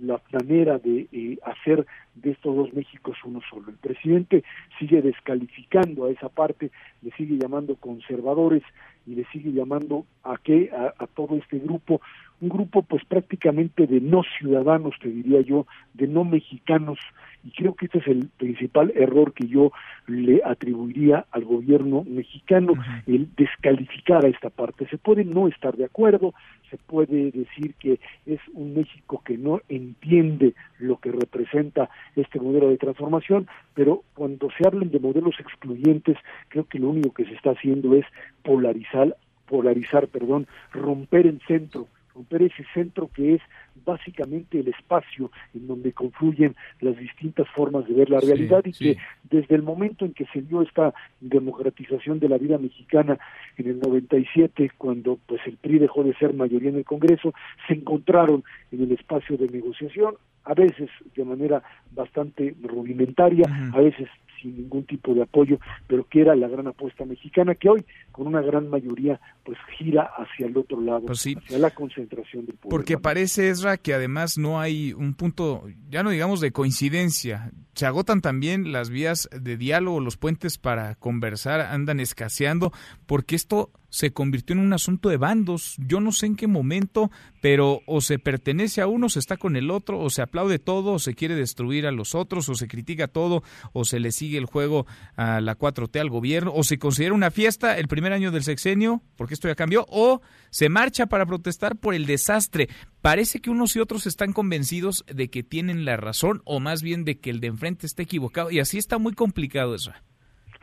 la manera de eh, hacer de estos dos Méxicos uno solo. El presidente sigue descalificando a esa parte, le sigue llamando conservadores y le sigue llamando a qué a, a todo este grupo, un grupo pues prácticamente de no ciudadanos, te diría yo, de no mexicanos y creo que este es el principal error que yo le atribuiría al gobierno mexicano, el descalificar a esta parte. Se puede no estar de acuerdo, se puede decir que es un México que no entiende lo que representa este modelo de transformación, pero cuando se hablen de modelos excluyentes, creo que lo único que se está haciendo es polarizar polarizar, perdón, romper el centro romper ese centro que es básicamente el espacio en donde confluyen las distintas formas de ver la realidad y que desde el momento en que se dio esta democratización de la vida mexicana en el 97 cuando pues el PRI dejó de ser mayoría en el Congreso se encontraron en el espacio de negociación a veces de manera bastante rudimentaria, a veces sin ningún tipo de apoyo, pero que era la gran apuesta mexicana que hoy con una gran mayoría pues gira hacia el otro lado, pues hacia la concentración del poder. Porque parece Ezra que además no hay un punto, ya no digamos de coincidencia, se agotan también las vías de diálogo, los puentes para conversar andan escaseando, porque esto se convirtió en un asunto de bandos. Yo no sé en qué momento, pero o se pertenece a uno, se está con el otro, o se aplaude todo, o se quiere destruir a los otros, o se critica todo, o se le sigue el juego a la 4T al gobierno, o se considera una fiesta el primer año del sexenio, porque esto ya cambió, o se marcha para protestar por el desastre. Parece que unos y otros están convencidos de que tienen la razón, o más bien de que el de enfrente está equivocado, y así está muy complicado eso.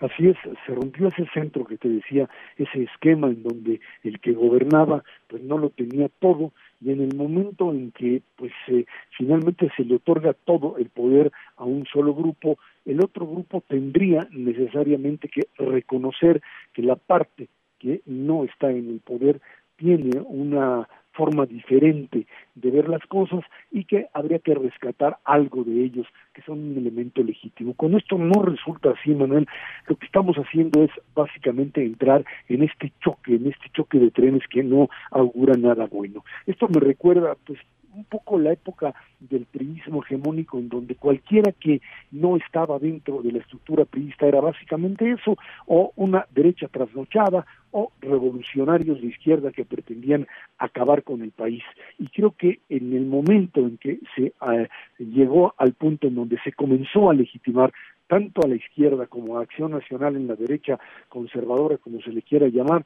Así es, se rompió ese centro que te decía, ese esquema en donde el que gobernaba pues no lo tenía todo y en el momento en que pues eh, finalmente se le otorga todo el poder a un solo grupo, el otro grupo tendría necesariamente que reconocer que la parte que no está en el poder tiene una forma diferente de ver las cosas y que habría que rescatar algo de ellos, que son un elemento legítimo. Con esto no resulta así, Manuel. Lo que estamos haciendo es básicamente entrar en este choque, en este choque de trenes que no augura nada bueno. Esto me recuerda, pues, un poco la época del priismo hegemónico en donde cualquiera que no estaba dentro de la estructura priista era básicamente eso, o una derecha trasnochada, o revolucionarios de izquierda que pretendían acabar con el país. Y creo que en el momento en que se eh, llegó al punto en donde se comenzó a legitimar tanto a la izquierda como a Acción Nacional en la derecha conservadora, como se le quiera llamar,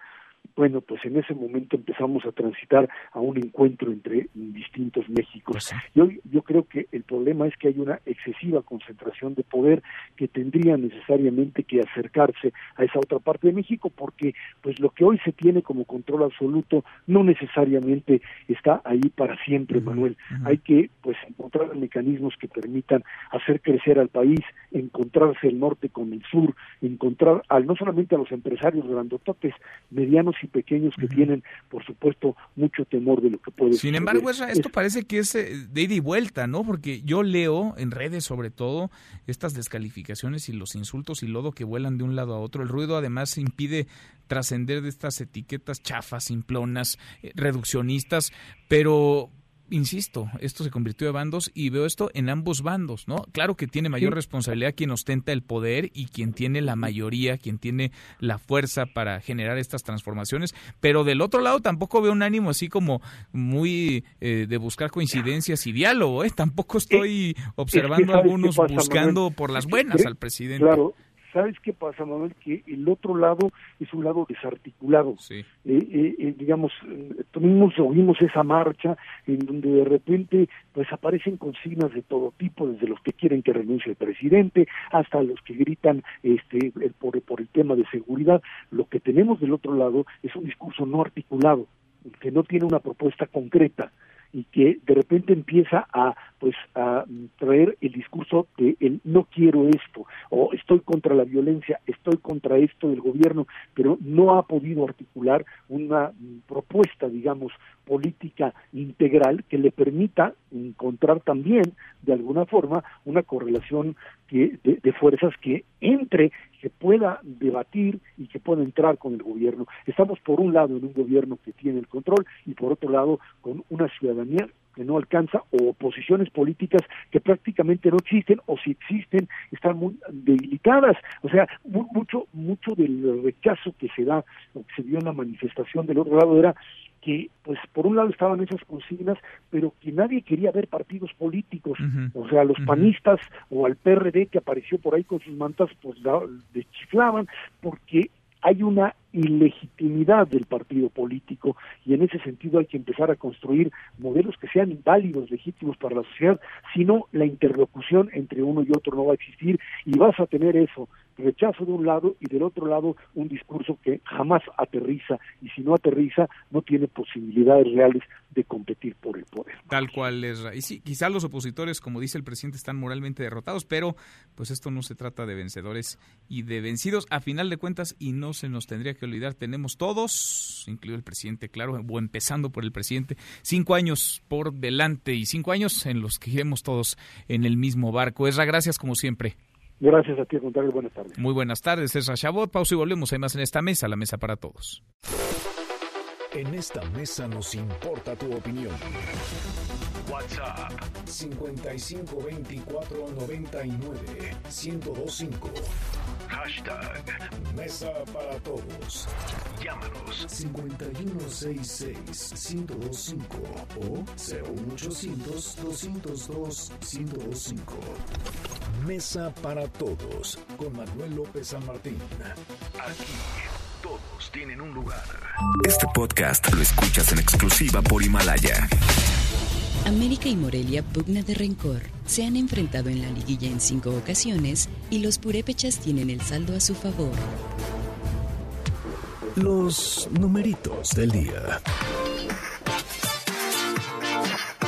bueno, pues en ese momento empezamos a transitar a un encuentro entre distintos Méxicos. Pues y hoy yo creo que el problema es que hay una excesiva concentración de poder que tendría necesariamente que acercarse a esa otra parte de México porque pues lo que hoy se tiene como control absoluto no necesariamente está ahí para siempre, Manuel. Hay que pues encontrar mecanismos que permitan hacer crecer al país, encontrarse el norte con el sur, encontrar al no solamente a los empresarios grandototes, medianos y pequeños que tienen, por supuesto, mucho temor de lo que puede Sin embargo, esto parece que es eh, de ida y vuelta, ¿no? Porque yo leo en redes, sobre todo, estas descalificaciones y los insultos y lodo que vuelan de un lado a otro. El ruido, además, impide trascender de estas etiquetas chafas, simplonas, eh, reduccionistas, pero insisto, esto se convirtió de bandos y veo esto en ambos bandos, ¿no? Claro que tiene mayor responsabilidad quien ostenta el poder y quien tiene la mayoría, quien tiene la fuerza para generar estas transformaciones, pero del otro lado tampoco veo un ánimo así como muy eh, de buscar coincidencias y diálogo, ¿eh? Tampoco estoy observando a algunos buscando por las buenas al presidente. Claro, ¿Sabes qué pasa, Manuel? Que el otro lado es un lado desarticulado. Eh, eh, eh, digamos, tuvimos, oímos esa marcha en donde de repente pues aparecen consignas de todo tipo, desde los que quieren que renuncie el presidente hasta los que gritan este por, por el tema de seguridad. Lo que tenemos del otro lado es un discurso no articulado, que no tiene una propuesta concreta y que de repente empieza a pues a traer el discurso de el no quiero esto o estoy contra la violencia, estoy contra esto del gobierno, pero no ha podido articular una propuesta, digamos, política integral que le permita encontrar también de alguna forma una correlación que, de, fuerzas que entre, que pueda debatir y que pueda entrar con el gobierno. Estamos por un lado en un gobierno que tiene el control y por otro lado con una ciudadanía que no alcanza o posiciones políticas que prácticamente no existen o si existen están muy debilitadas o sea mucho mucho del rechazo que se da o que se dio en la manifestación del otro lado era que pues por un lado estaban esas consignas, pero que nadie quería ver partidos políticos, o sea, los panistas o al PRD que apareció por ahí con sus mantas, pues chiflaban, porque hay una ilegitimidad del partido político y en ese sentido hay que empezar a construir modelos que sean válidos, legítimos para la sociedad, si no la interlocución entre uno y otro no va a existir y vas a tener eso, rechazo de un lado y del otro lado un discurso que jamás aterriza y si no aterriza no tiene posibilidades reales de competir por el poder. Tal cual es. Y sí, quizá los opositores, como dice el presidente, están moralmente derrotados, pero pues esto no se trata de vencedores y de vencidos a final de cuentas y no se nos tendría que olvidar, tenemos todos, incluido el presidente, claro, o empezando por el presidente, cinco años por delante y cinco años en los que iremos todos en el mismo barco. Esra, gracias como siempre. Gracias a ti, Contrario. Buenas tardes. Muy buenas tardes, Esra Chabot. Pausa y volvemos. Hay más en esta mesa, la mesa para todos. En esta mesa nos importa tu opinión. WhatsApp 55 24 99 1025 Hashtag Mesa para Todos. Llámanos 5166-1025 o 01800-202-1025. Mesa para Todos con Manuel López San Martín. Aquí todos tienen un lugar. Este podcast lo escuchas en exclusiva por Himalaya. América y Morelia pugna de rencor. Se han enfrentado en la liguilla en cinco ocasiones y los purépechas tienen el saldo a su favor. Los numeritos del día.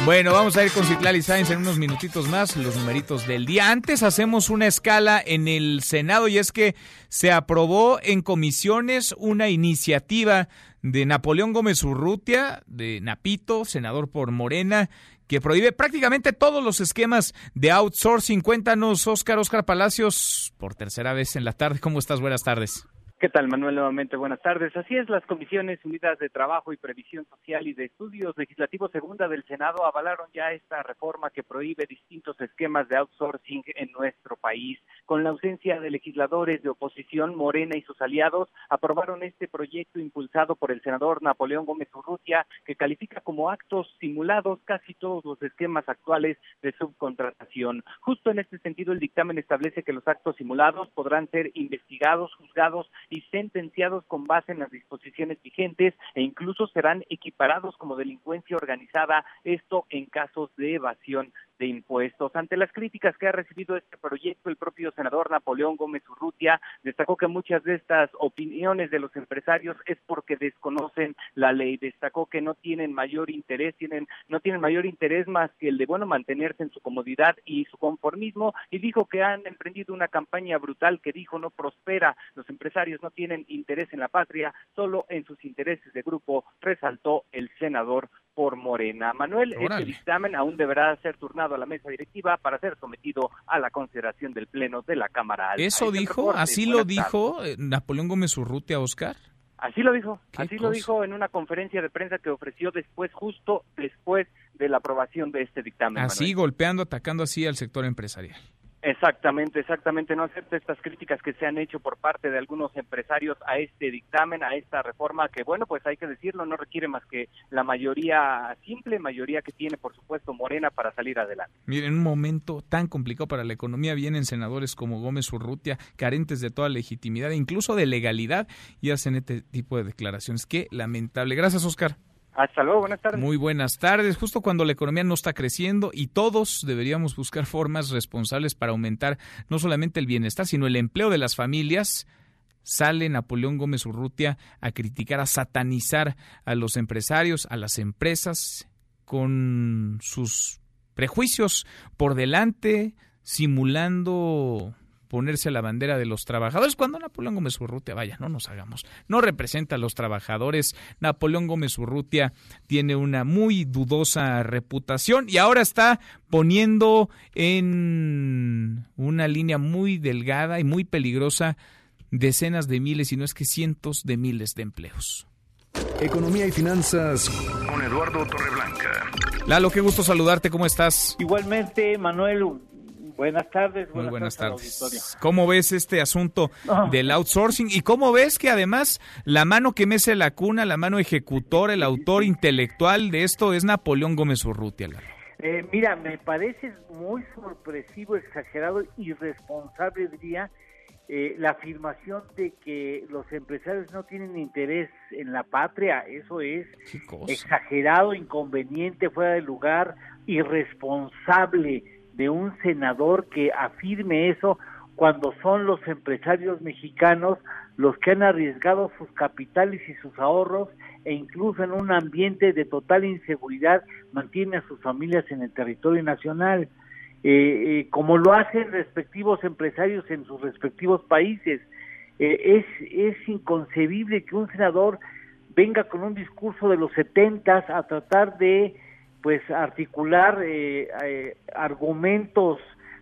Bueno, vamos a ir con Citlali Sainz en unos minutitos más, los numeritos del día. Antes hacemos una escala en el Senado y es que se aprobó en comisiones una iniciativa de Napoleón Gómez Urrutia, de Napito, senador por Morena, que prohíbe prácticamente todos los esquemas de outsourcing. Cuéntanos, Óscar, Óscar Palacios, por tercera vez en la tarde. ¿Cómo estás? Buenas tardes. ¿Qué tal, Manuel? Nuevamente, buenas tardes. Así es, las Comisiones Unidas de Trabajo y Previsión Social y de Estudios Legislativos Segunda del Senado avalaron ya esta reforma que prohíbe distintos esquemas de outsourcing en nuestro país. Con la ausencia de legisladores de oposición, Morena y sus aliados aprobaron este proyecto impulsado por el senador Napoleón Gómez Urrutia, que califica como actos simulados casi todos los esquemas actuales de subcontratación. Justo en este sentido, el dictamen establece que los actos simulados podrán ser investigados, juzgados y sentenciados con base en las disposiciones vigentes e incluso serán equiparados como delincuencia organizada, esto en casos de evasión de impuestos. Ante las críticas que ha recibido este proyecto, el propio senador Napoleón Gómez Urrutia destacó que muchas de estas opiniones de los empresarios es porque desconocen la ley. Destacó que no tienen mayor interés, tienen no tienen mayor interés más que el de bueno mantenerse en su comodidad y su conformismo y dijo que han emprendido una campaña brutal que dijo no prospera. Los empresarios no tienen interés en la patria, solo en sus intereses de grupo, resaltó el senador por Morena. Manuel, este dictamen aún deberá ser turnado a la mesa directiva para ser sometido a la consideración del Pleno de la Cámara Alta. ¿Eso dijo? ¿Así lo dijo eh, Napoleón Gómez Urrutia, Oscar? Así lo dijo, así lo dijo en una conferencia de prensa que ofreció después, justo después de la aprobación de este dictamen. Así, golpeando, atacando así al sector empresarial. Exactamente, exactamente. No acepta estas críticas que se han hecho por parte de algunos empresarios a este dictamen, a esta reforma que, bueno, pues hay que decirlo, no requiere más que la mayoría simple, mayoría que tiene, por supuesto, Morena para salir adelante. Miren, en un momento tan complicado para la economía vienen senadores como Gómez Urrutia, carentes de toda legitimidad, incluso de legalidad, y hacen este tipo de declaraciones. Qué lamentable. Gracias, Oscar. Hasta luego, buenas tardes. Muy buenas tardes. Justo cuando la economía no está creciendo y todos deberíamos buscar formas responsables para aumentar no solamente el bienestar, sino el empleo de las familias, sale Napoleón Gómez Urrutia a criticar, a satanizar a los empresarios, a las empresas, con sus prejuicios por delante, simulando ponerse la bandera de los trabajadores cuando Napoleón Gómez Urrutia, vaya, no nos hagamos, no representa a los trabajadores. Napoleón Gómez Urrutia tiene una muy dudosa reputación y ahora está poniendo en una línea muy delgada y muy peligrosa decenas de miles, y no es que cientos de miles de empleos. Economía y finanzas con Eduardo Torreblanca. Lalo, qué gusto saludarte, ¿cómo estás? Igualmente, Manuel, Buenas tardes. Muy buenas tardes. ¿Cómo ves este asunto del outsourcing? ¿Y cómo ves que además la mano que mece la cuna, la mano ejecutora, el autor intelectual de esto es Napoleón Gómez Urrutia? Eh, mira, me parece muy sorpresivo, exagerado, irresponsable, diría, eh, la afirmación de que los empresarios no tienen interés en la patria. Eso es exagerado, inconveniente, fuera de lugar, irresponsable de un senador que afirme eso cuando son los empresarios mexicanos los que han arriesgado sus capitales y sus ahorros e incluso en un ambiente de total inseguridad mantienen a sus familias en el territorio nacional, eh, eh, como lo hacen respectivos empresarios en sus respectivos países. Eh, es, es inconcebible que un senador venga con un discurso de los setentas a tratar de pues articular eh, eh, argumentos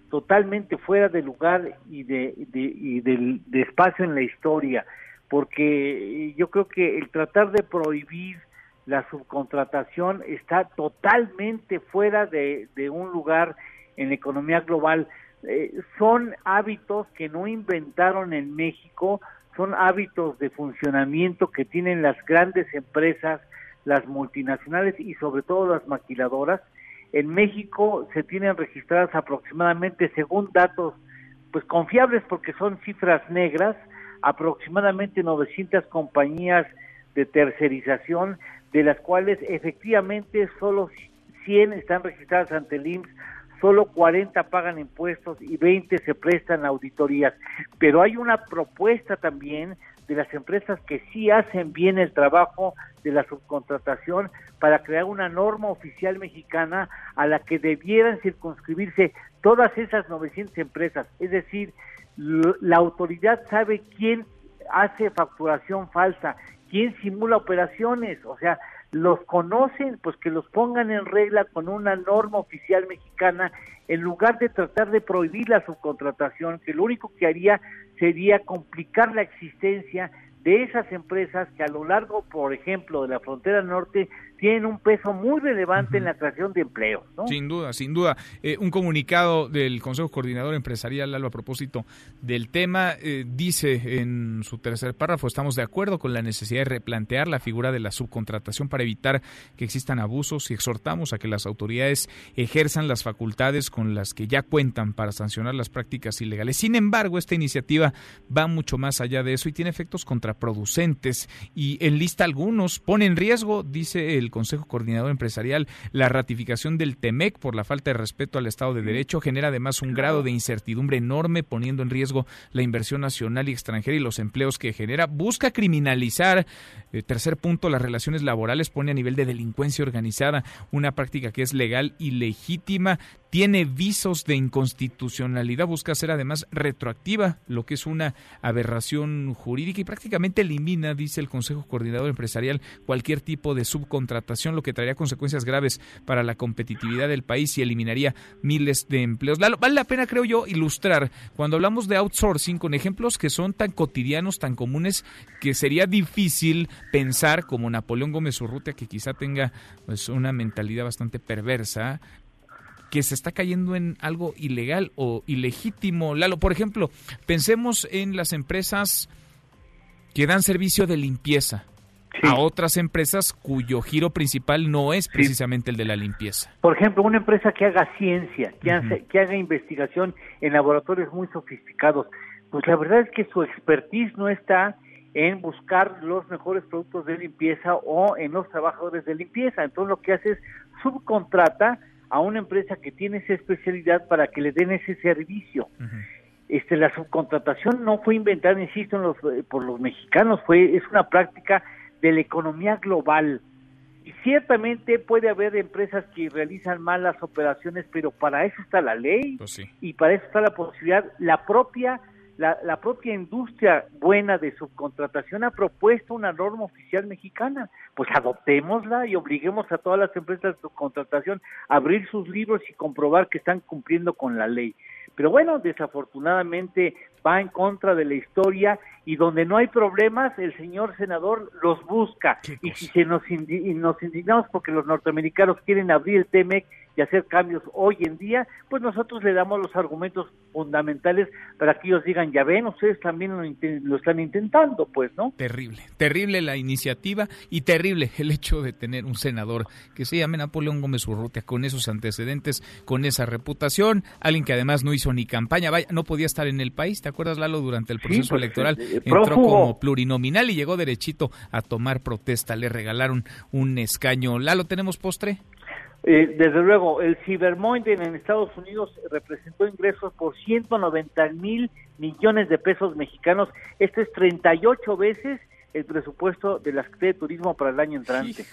totalmente fuera de lugar y de, y del de espacio en la historia porque yo creo que el tratar de prohibir la subcontratación está totalmente fuera de, de un lugar en la economía global. Eh, son hábitos que no inventaron en México, son hábitos de funcionamiento que tienen las grandes empresas, las multinacionales y sobre todo las maquiladoras. En México se tienen registradas aproximadamente, según datos pues confiables porque son cifras negras, aproximadamente 900 compañías de tercerización, de las cuales efectivamente solo 100 están registradas ante el IMSS, solo 40 pagan impuestos y 20 se prestan auditorías. Pero hay una propuesta también de las empresas que sí hacen bien el trabajo de la subcontratación para crear una norma oficial mexicana a la que debieran circunscribirse todas esas 900 empresas. Es decir, la autoridad sabe quién hace facturación falsa, quién simula operaciones, o sea, los conocen, pues que los pongan en regla con una norma oficial mexicana en lugar de tratar de prohibir la subcontratación, que lo único que haría sería complicar la existencia de esas empresas que a lo largo, por ejemplo, de la frontera norte tienen un peso muy relevante en la creación de empleo. ¿no? Sin duda, sin duda. Eh, un comunicado del Consejo Coordinador Empresarial, Lalo, a propósito del tema, eh, dice en su tercer párrafo, estamos de acuerdo con la necesidad de replantear la figura de la subcontratación para evitar que existan abusos y exhortamos a que las autoridades ejerzan las facultades con las que ya cuentan para sancionar las prácticas ilegales. Sin embargo, esta iniciativa va mucho más allá de eso y tiene efectos contraproducentes y enlista algunos, pone en riesgo, dice el Consejo Coordinador Empresarial, la ratificación del TEMEC por la falta de respeto al Estado de Derecho genera además un grado de incertidumbre enorme, poniendo en riesgo la inversión nacional y extranjera y los empleos que genera. Busca criminalizar, eh, tercer punto, las relaciones laborales, pone a nivel de delincuencia organizada una práctica que es legal y legítima tiene visos de inconstitucionalidad, busca ser además retroactiva, lo que es una aberración jurídica y prácticamente elimina, dice el Consejo Coordinador Empresarial, cualquier tipo de subcontratación, lo que traería consecuencias graves para la competitividad del país y eliminaría miles de empleos. Vale la pena, creo yo, ilustrar cuando hablamos de outsourcing con ejemplos que son tan cotidianos, tan comunes, que sería difícil pensar como Napoleón Gómez Urrutia, que quizá tenga pues, una mentalidad bastante perversa, que se está cayendo en algo ilegal o ilegítimo. Lalo, por ejemplo, pensemos en las empresas que dan servicio de limpieza. A otras empresas cuyo giro principal no es precisamente el de la limpieza. Por ejemplo, una empresa que haga ciencia, que, que haga investigación en laboratorios muy sofisticados, pues la verdad es que su expertise no está en buscar los mejores productos de limpieza o en los trabajadores de limpieza. Entonces lo que hace es subcontrata a una empresa que tiene esa especialidad para que le den ese servicio. Este, la subcontratación no fue inventada, insisto, los, eh, por los mexicanos, fue es una práctica de la economía global. Y ciertamente puede haber empresas que realizan malas operaciones, pero para eso está la ley pues y para eso está la posibilidad, la propia la, la, propia industria buena de subcontratación ha propuesto una norma oficial mexicana. Pues adoptémosla y obliguemos a todas las empresas de subcontratación a abrir sus libros y comprobar que están cumpliendo con la ley. Pero bueno, desafortunadamente va en contra de la historia y donde no hay problemas, el señor senador los busca. Y si se nos, nos indignamos porque los norteamericanos quieren abrir el TEMEC y hacer cambios hoy en día, pues nosotros le damos los argumentos fundamentales para que ellos digan, ya ven, ustedes también lo, están intentando, pues, ¿no? Terrible, terrible la iniciativa y terrible el hecho de tener un senador que se llame Napoleón Gómez Urrutia con esos antecedentes, con esa reputación, alguien que además no hizo ni campaña, vaya, no podía estar en el país, ¿te acuerdas Lalo? Durante el proceso pues, electoral eh, entró como plurinominal y llegó derechito a tomar protesta, le regalaron un escaño. Lalo, ¿tenemos postre? Eh, desde luego, el Cybermonday en Estados Unidos representó ingresos por 190 mil millones de pesos mexicanos. Esto es 38 veces el presupuesto de la Secretaría de Turismo para el año entrante.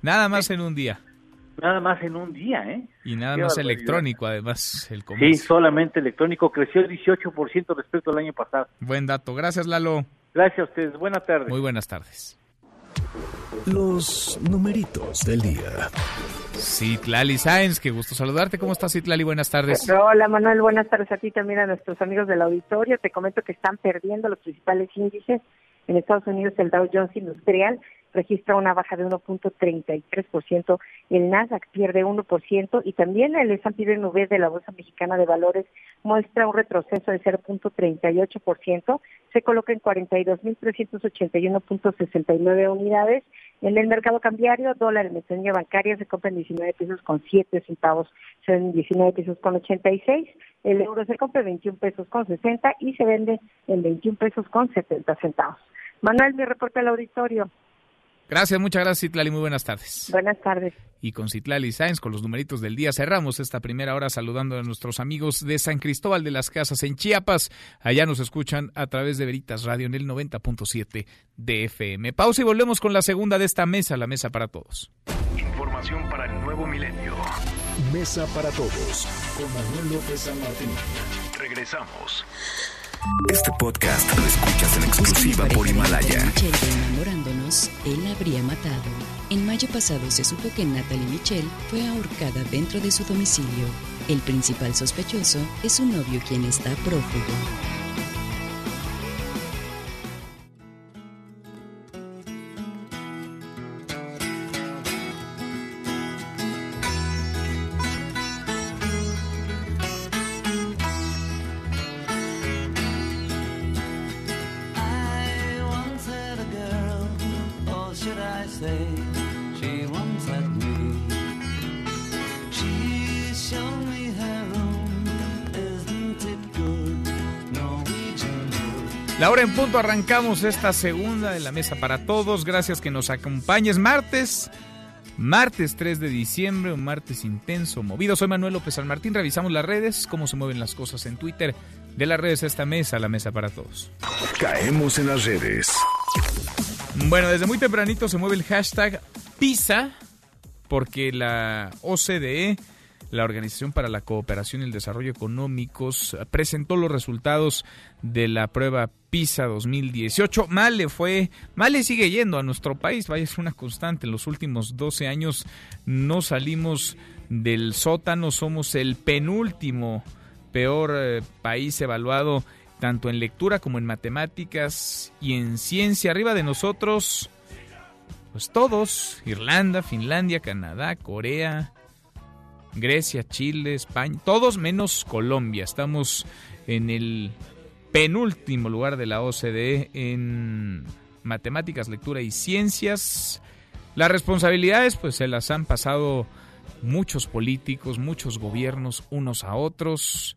nada más en un día. Nada más en un día, ¿eh? Y nada más electrónico, además, el comercio. Sí, solamente electrónico. Creció el 18% respecto al año pasado. Buen dato. Gracias, Lalo. Gracias a ustedes. Buenas tardes. Muy buenas tardes. Los numeritos del día. Citlali Sáenz, qué gusto saludarte. ¿Cómo estás, Citlali? Buenas tardes. Hola, Manuel. Buenas tardes a ti también, a nuestros amigos del auditorio. Te comento que están perdiendo los principales índices. En Estados Unidos, el Dow Jones Industrial registra una baja de 1.33%, el Nasdaq pierde 1% y también el S&P V de la Bolsa Mexicana de Valores muestra un retroceso de 0.38%, se coloca en 42.381.69 unidades. En el mercado cambiario, dólar en ventanilla bancaria se compra en 19 pesos con 7 centavos, se vende en 19 pesos con 86, el euro se compra en 21 pesos con 60 y se vende en 21 pesos con 70 centavos. Manuel, mi reporte al auditorio. Gracias, muchas gracias, Citlali. Muy buenas tardes. Buenas tardes. Y con Citlali Sáenz, con los numeritos del día, cerramos esta primera hora saludando a nuestros amigos de San Cristóbal de las Casas en Chiapas. Allá nos escuchan a través de Veritas Radio en el 90.7 de FM. Pausa y volvemos con la segunda de esta mesa, la mesa para todos. Información para el nuevo milenio. Mesa para todos con Manuel López San Martín. Regresamos. Este podcast lo escuchas en exclusiva por Himalaya. Michelle enamorándonos, él habría matado. En mayo pasado se supo que Natalie Michelle fue ahorcada dentro de su domicilio. El principal sospechoso es su novio quien está prófugo. Punto arrancamos esta segunda de la mesa para todos. Gracias que nos acompañes. Martes, martes 3 de diciembre, un martes intenso, movido. Soy Manuel López San Martín. Revisamos las redes, cómo se mueven las cosas en Twitter. De las redes a esta mesa, la mesa para todos. Caemos en las redes. Bueno, desde muy tempranito se mueve el hashtag PISA porque la OCDE, la Organización para la Cooperación y el Desarrollo Económicos, presentó los resultados de la prueba PISA 2018. Mal le fue, mal le sigue yendo a nuestro país, vaya, es una constante. En los últimos 12 años no salimos del sótano, somos el penúltimo peor eh, país evaluado tanto en lectura como en matemáticas y en ciencia. Arriba de nosotros, pues todos, Irlanda, Finlandia, Canadá, Corea, Grecia, Chile, España, todos menos Colombia. Estamos en el penúltimo lugar de la OCDE en matemáticas, lectura y ciencias. Las responsabilidades pues se las han pasado muchos políticos, muchos gobiernos unos a otros.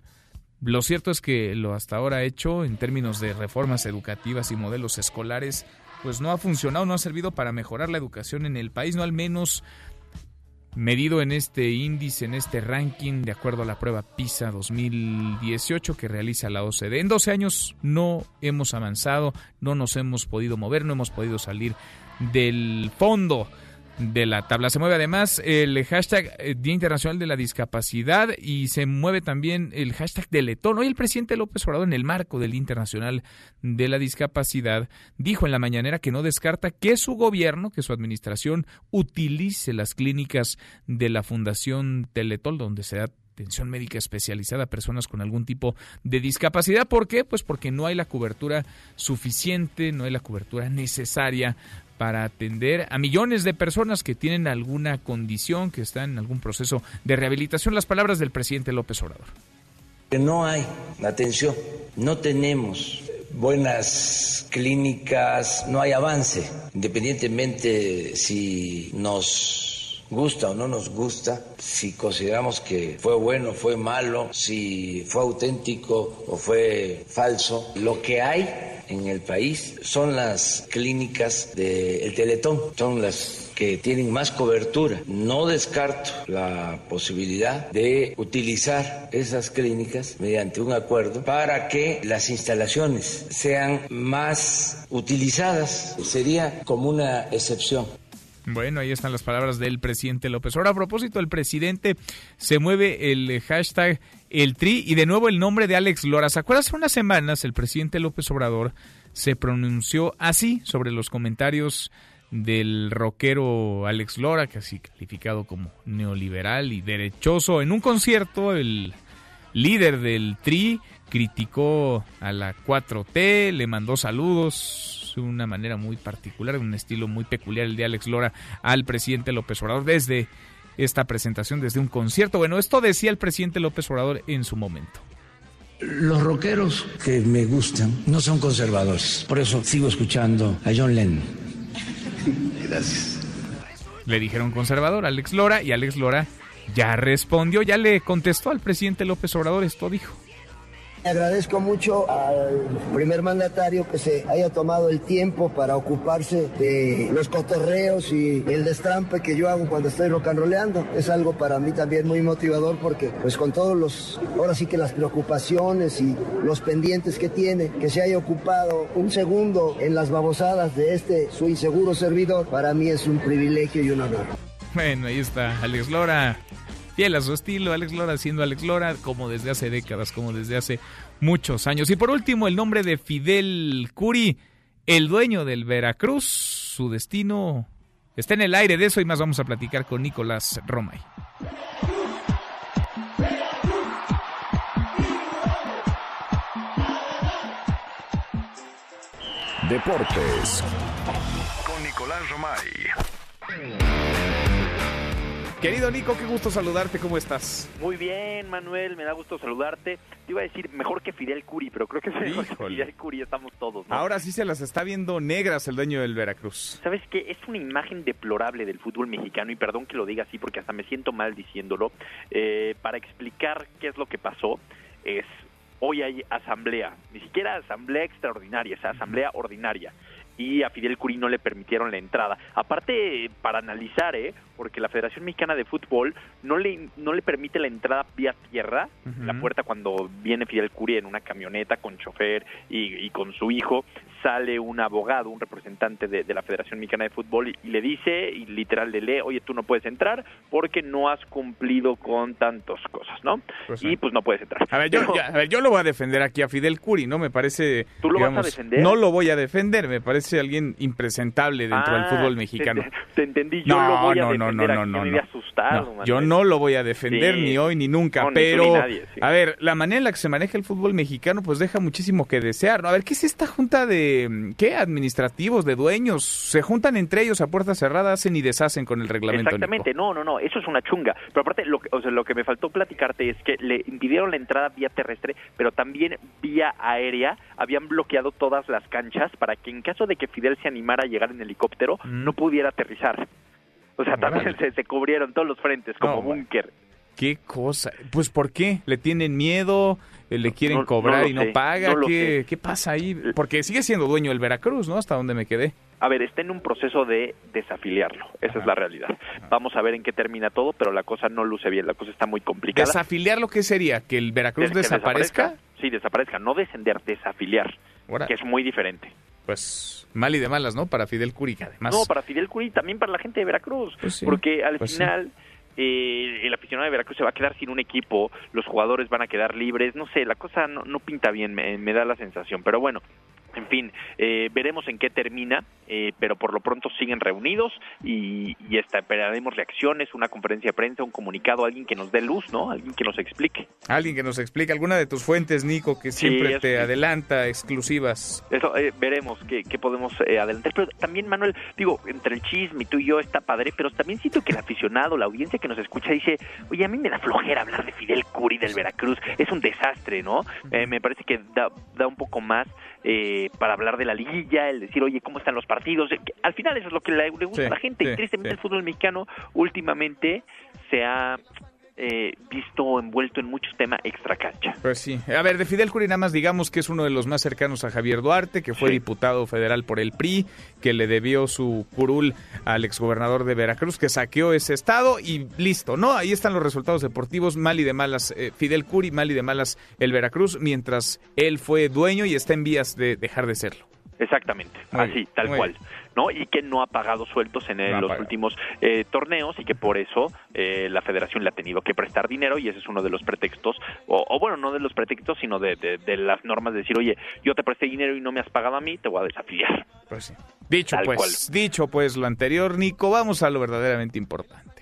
Lo cierto es que lo hasta ahora hecho en términos de reformas educativas y modelos escolares pues no ha funcionado, no ha servido para mejorar la educación en el país, no al menos medido en este índice, en este ranking, de acuerdo a la prueba PISA 2018 que realiza la OCDE. En 12 años no hemos avanzado, no nos hemos podido mover, no hemos podido salir del fondo de la tabla. Se mueve además el hashtag eh, Día Internacional de la Discapacidad y se mueve también el hashtag de Letón. Hoy el presidente López Obrador, en el marco del Internacional de la Discapacidad, dijo en la mañanera que no descarta que su gobierno, que su administración, utilice las clínicas de la Fundación Teletol, donde se da atención médica especializada a personas con algún tipo de discapacidad. ¿Por qué? Pues porque no hay la cobertura suficiente, no hay la cobertura necesaria para atender a millones de personas que tienen alguna condición, que están en algún proceso de rehabilitación. Las palabras del presidente López Obrador. No hay atención, no tenemos buenas clínicas, no hay avance, independientemente si nos gusta o no nos gusta, si consideramos que fue bueno, fue malo, si fue auténtico o fue falso, lo que hay en el país son las clínicas del Teletón, son las que tienen más cobertura. No descarto la posibilidad de utilizar esas clínicas mediante un acuerdo para que las instalaciones sean más utilizadas. Sería como una excepción. Bueno, ahí están las palabras del presidente López. Ahora, a propósito, el presidente se mueve el hashtag el tri y de nuevo el nombre de Alex Lora. ¿Se acuerdan? Hace unas semanas el presidente López Obrador se pronunció así sobre los comentarios del rockero Alex Lora, casi calificado como neoliberal y derechoso. En un concierto, el líder del tri criticó a la 4T, le mandó saludos es una manera muy particular, un estilo muy peculiar el de Alex Lora al presidente López Obrador desde esta presentación, desde un concierto. Bueno, esto decía el presidente López Obrador en su momento. Los rockeros que me gustan no son conservadores. Por eso sigo escuchando a John Lennon. Gracias. Le dijeron conservador a Alex Lora y Alex Lora ya respondió, ya le contestó al presidente López Obrador, esto dijo. Agradezco mucho al primer mandatario que se haya tomado el tiempo para ocuparse de los cotorreos y el destrampe que yo hago cuando estoy rock and rollando. Es algo para mí también muy motivador porque pues con todos los, ahora sí que las preocupaciones y los pendientes que tiene, que se haya ocupado un segundo en las babosadas de este su inseguro servidor, para mí es un privilegio y un honor. Bueno, ahí está Alex Lora, fiel a su estilo, Alex Lora siendo Alex Lora como desde hace décadas, como desde hace muchos años. Y por último, el nombre de Fidel Curi, el dueño del Veracruz, su destino está en el aire. De eso y más vamos a platicar con Nicolás Romay. Deportes. Con Nicolás Romay. Querido Nico, qué gusto saludarte, ¿cómo estás? Muy bien, Manuel, me da gusto saludarte. Te iba a decir mejor que Fidel Curi, pero creo que es mejor que. Fidel Curi, estamos todos. ¿no? Ahora sí se las está viendo negras el dueño del Veracruz. ¿Sabes qué? Es una imagen deplorable del fútbol mexicano y perdón que lo diga así porque hasta me siento mal diciéndolo. Eh, para explicar qué es lo que pasó, es hoy hay asamblea, ni siquiera asamblea extraordinaria, es asamblea ordinaria. Y a Fidel Curi no le permitieron la entrada. Aparte, para analizar, ¿eh? Porque la Federación Mexicana de Fútbol no le, no le permite la entrada vía tierra, la puerta cuando viene Fidel Curi en una camioneta con chofer y, y con su hijo, sale un abogado, un representante de, de la Federación Mexicana de Fútbol y, y le dice, y literal le lee, oye, tú no puedes entrar porque no has cumplido con tantas cosas, ¿no? Pues y pues no puedes entrar. A ver, yo, Pero- ya- a ver, yo lo voy a defender aquí a Fidel Curi, ¿no? Me parece. ¿Tú lo vas a defender? No lo voy a defender, me parece alguien impresentable dentro del Ah, fútbol te- mexicano. Te, entendí, yo no, lo voy a no, defender, no, no, no, no, había no. asustado. No, Manuel. yo no lo voy a defender Sí. ni hoy ni nunca, No, ni tú ni pero nadie, sí. a ver, la manera en la que se maneja el fútbol mexicano pues deja muchísimo que desear, ¿no? A ver, ¿qué es esta junta de qué administrativos, de dueños? Se juntan entre ellos a puerta cerrada, hacen y deshacen con el reglamento. Nico. Exactamente, no, no, no, eso es una chunga. Pero aparte, lo que, o sea, lo que me faltó platicarte es que le impidieron la entrada vía terrestre, pero también vía aérea habían bloqueado todas las canchas para que en caso de que Fidel se animara a llegar en helicóptero, Mm. no pudiera aterrizar. O sea, también se, se cubrieron todos los frentes como No, búnker. ¿Qué cosa? Pues ¿por qué? ¿Le tienen miedo? Eh, ¿Le quieren no cobrar y no sé, paga? ¿Qué. ¿Qué pasa ahí? Porque sigue siendo dueño del Veracruz, ¿no? Hasta donde me quedé. A ver, está en un proceso de desafiliarlo. Esa es la realidad. Vamos a ver en qué termina todo, pero la cosa no luce bien. La cosa está muy complicada. ¿Desafiliar lo que sería? ¿Que el Veracruz Que- desaparezca? Sí, desaparezca. No descender, desafiliar. Que es muy diferente. Pues mal y de malas, ¿no? Para Fidel Curi, además... No, para Fidel Curi, también para la gente de Veracruz. Pues sí, porque al pues sí. final eh, el aficionado de Veracruz se va a quedar sin un equipo, los jugadores van a quedar libres, no sé, la cosa no, no pinta bien, me, me da la sensación. Pero bueno, en fin, eh, veremos en qué termina, eh, pero por lo pronto siguen reunidos y, y esperaremos reacciones, una conferencia de prensa, un comunicado, alguien que nos dé luz, ¿no? Alguien que nos explique. Alguien que nos explique, alguna de tus fuentes, Nico, que siempre te adelanta exclusivas. Eso eh, veremos qué, qué podemos eh, adelantar. Pero también, Manuel, digo, entre el chisme tú y yo está padre, pero también siento que el aficionado, la audiencia que nos escucha dice, oye, a mí me da flojera hablar de Fidel Curi del Veracruz, es un desastre, ¿no? Eh, me parece que da, da un poco más eh, para hablar de la liguilla, el decir, oye, ¿cómo están los partidos? Eh, al final eso es lo que le, le gusta Sí, a la gente. sí, y tristemente sí. el fútbol mexicano últimamente se ha eh, visto envuelto en muchos temas extra cancha. Pues sí. A ver, de Fidel Curi nada más digamos que es uno de los más cercanos a Javier Duarte, que fue diputado federal por el PRI, que le debió su curul al exgobernador de Veracruz, que saqueó ese estado y listo, ¿no? Ahí están los resultados deportivos, mal y de malas eh, Fidel Curi, mal y de malas el Veracruz, mientras él fue dueño y está en vías de dejar de serlo. Exactamente, Muy así, bien, tal cual. bien. ¿no? Y que no ha pagado sueldos en No los pagado. últimos eh, torneos y que por eso eh, la federación le ha tenido que prestar dinero y ese es uno de los pretextos, o, o bueno, no de los pretextos, sino de, de- de las normas de decir, oye, yo te presté dinero y no me has pagado a mí, te voy a desafiliar. Pues sí. Dicho Tal pues, cual. dicho pues lo anterior, Nico, vamos a lo verdaderamente importante.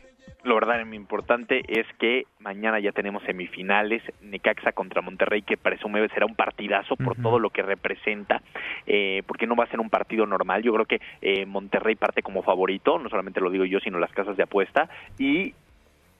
Lo verdaderamente importante es que mañana ya tenemos semifinales, Necaxa contra Monterrey, que presume será un partidazo por todo lo que representa, eh, porque no va a ser un partido normal. Yo creo que eh, Monterrey parte como favorito, no solamente lo digo yo, sino las casas de apuesta, y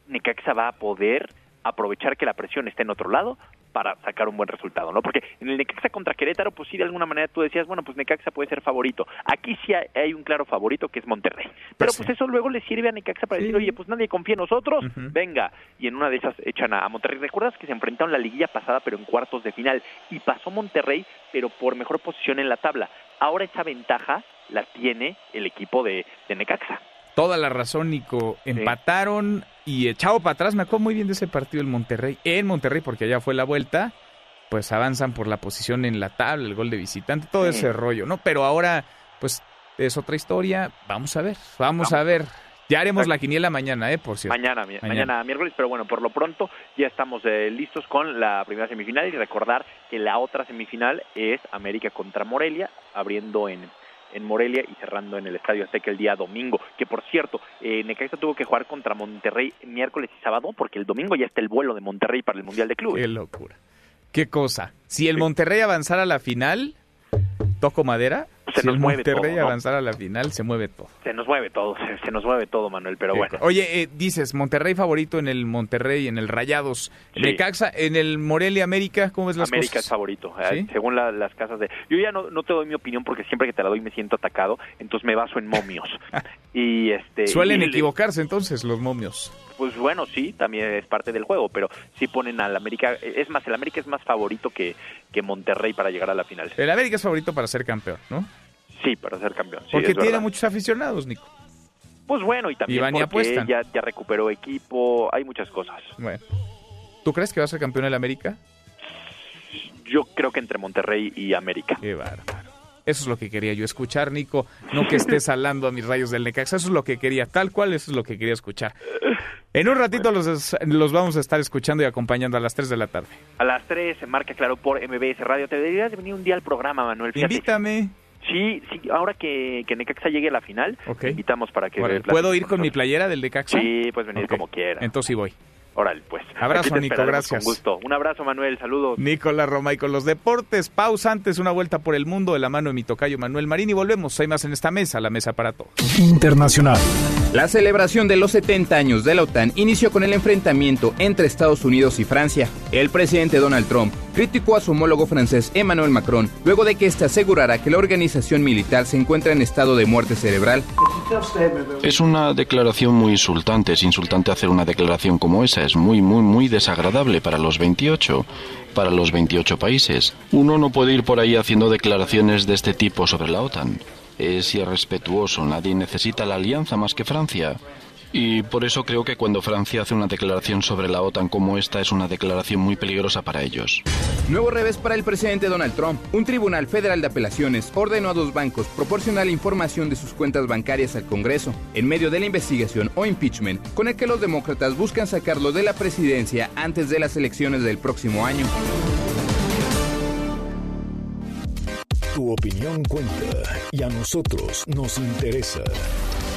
Necaxa va a poder aprovechar que la presión esté en otro lado para sacar un buen resultado, ¿no? Porque en el Necaxa contra Querétaro, pues sí, de alguna manera tú decías, bueno, pues Necaxa puede ser favorito. Aquí sí hay, un claro favorito que es Monterrey. Pero pues eso luego le sirve a Necaxa para decir, oye, pues nadie confía en nosotros, venga. Y en una de esas echan a, a Monterrey. ¿Recuerdas que se enfrentaron la liguilla pasada, pero en cuartos de final? Y pasó Monterrey, pero por mejor posición en la tabla. Ahora esa ventaja la tiene el equipo de, de Necaxa. Toda la razón, Nico. Empataron y echado para atrás. Me acuerdo muy bien de ese partido en Monterrey. En Monterrey, porque allá fue la vuelta. Pues avanzan por la posición en la tabla, el gol de visitante, todo Sí. ese rollo, ¿no? Pero ahora, pues es otra historia. Vamos a ver, vamos, Vamos. a ver. Ya haremos la quiniela mañana, ¿eh? Por cierto. Mañana, mi- mañana, miércoles, pero bueno, por lo pronto ya estamos eh, listos con la primera semifinal y recordar que la otra semifinal es América contra Morelia, abriendo en, en Morelia y cerrando en el Estadio Azteca el día domingo. Que por cierto, eh, Necaxa tuvo que jugar contra Monterrey miércoles y sábado porque el domingo ya está el vuelo de Monterrey para el Mundial de Clubes. Qué locura. Qué cosa. Si el Monterrey avanzara a la final, toco madera. Se si nos mueve Monterrey todo, ¿no? a la final, se mueve todo. Se nos mueve todo, se, se nos mueve todo, Manuel, pero bueno. Oye, eh, dices, Monterrey favorito en el Monterrey, en el Rayados. Sí. Necaxa, en el Morelia América, ¿cómo ves las América cosas? es favorito, eh, según la- las casas de... Yo ya no, no te doy mi opinión porque siempre que te la doy me siento atacado, entonces me baso en momios. y este Suelen y- equivocarse entonces los momios. Pues bueno, sí, también es parte del juego, pero sí ponen al América... Es más, el América es más favorito que, que Monterrey para llegar a la final. El América es favorito para ser campeón, ¿no? Sí, para ser campeón. sí, Porque tiene verdad. muchos aficionados, Nico. Pues bueno, y también Y porque ya, ya recuperó equipo, hay muchas cosas. Bueno. ¿Tú crees que va a ser campeón el América? Yo creo que entre Monterrey y América. Qué bárbaro. Eso es lo que quería yo escuchar, Nico. No que estés hablando a mis rayos del Necaxa. Eso es lo que quería. Tal cual, eso es lo que quería escuchar. En un ratito los, los vamos a estar escuchando y acompañando a las 3 de la tarde. A las 3 se marca claro por MBS Radio. Te deberías de venir un día al programa, Manuel. fíjate. Invítame. Sí, sí, ahora que, que Necaxa llegue a la final, te invitamos para que... ¿Puedo ir con con mi playera del Necaxa? Sí, puedes venir Ok. como quieras. Entonces sí voy. Órale, pues. Abrazo, Nico, gracias. Con gusto. Un abrazo, Manuel. Saludos. Nicolás Roma y con los deportes. Pausa antes, una vuelta por el mundo de la mano de mi tocayo Manuel Marín y volvemos. Hay más en esta mesa, la mesa para todos. Internacional. La celebración de los 70 años de la OTAN inició con el enfrentamiento entre Estados Unidos y Francia. El presidente Donald Trump criticó a su homólogo francés Emmanuel Macron luego de que éste asegurara que la organización militar se encuentra en estado de muerte cerebral. Es una declaración muy insultante. Es insultante hacer una declaración como esa. Es muy, muy, muy desagradable para los 28, para los 28 países. Uno no puede ir por ahí haciendo declaraciones de este tipo sobre la OTAN. Es irrespetuoso. Nadie necesita la alianza más que Francia. Y por eso creo que cuando Francia hace una declaración sobre la OTAN como esta es una declaración muy peligrosa para ellos. Nuevo revés para el presidente Donald Trump. Un tribunal federal de apelaciones ordenó a dos bancos proporcionar la información de sus cuentas bancarias al Congreso, en medio de la investigación o impeachment con el que los demócratas buscan sacarlo de la presidencia antes de las elecciones del próximo año. Tu opinión cuenta y a nosotros nos interesa.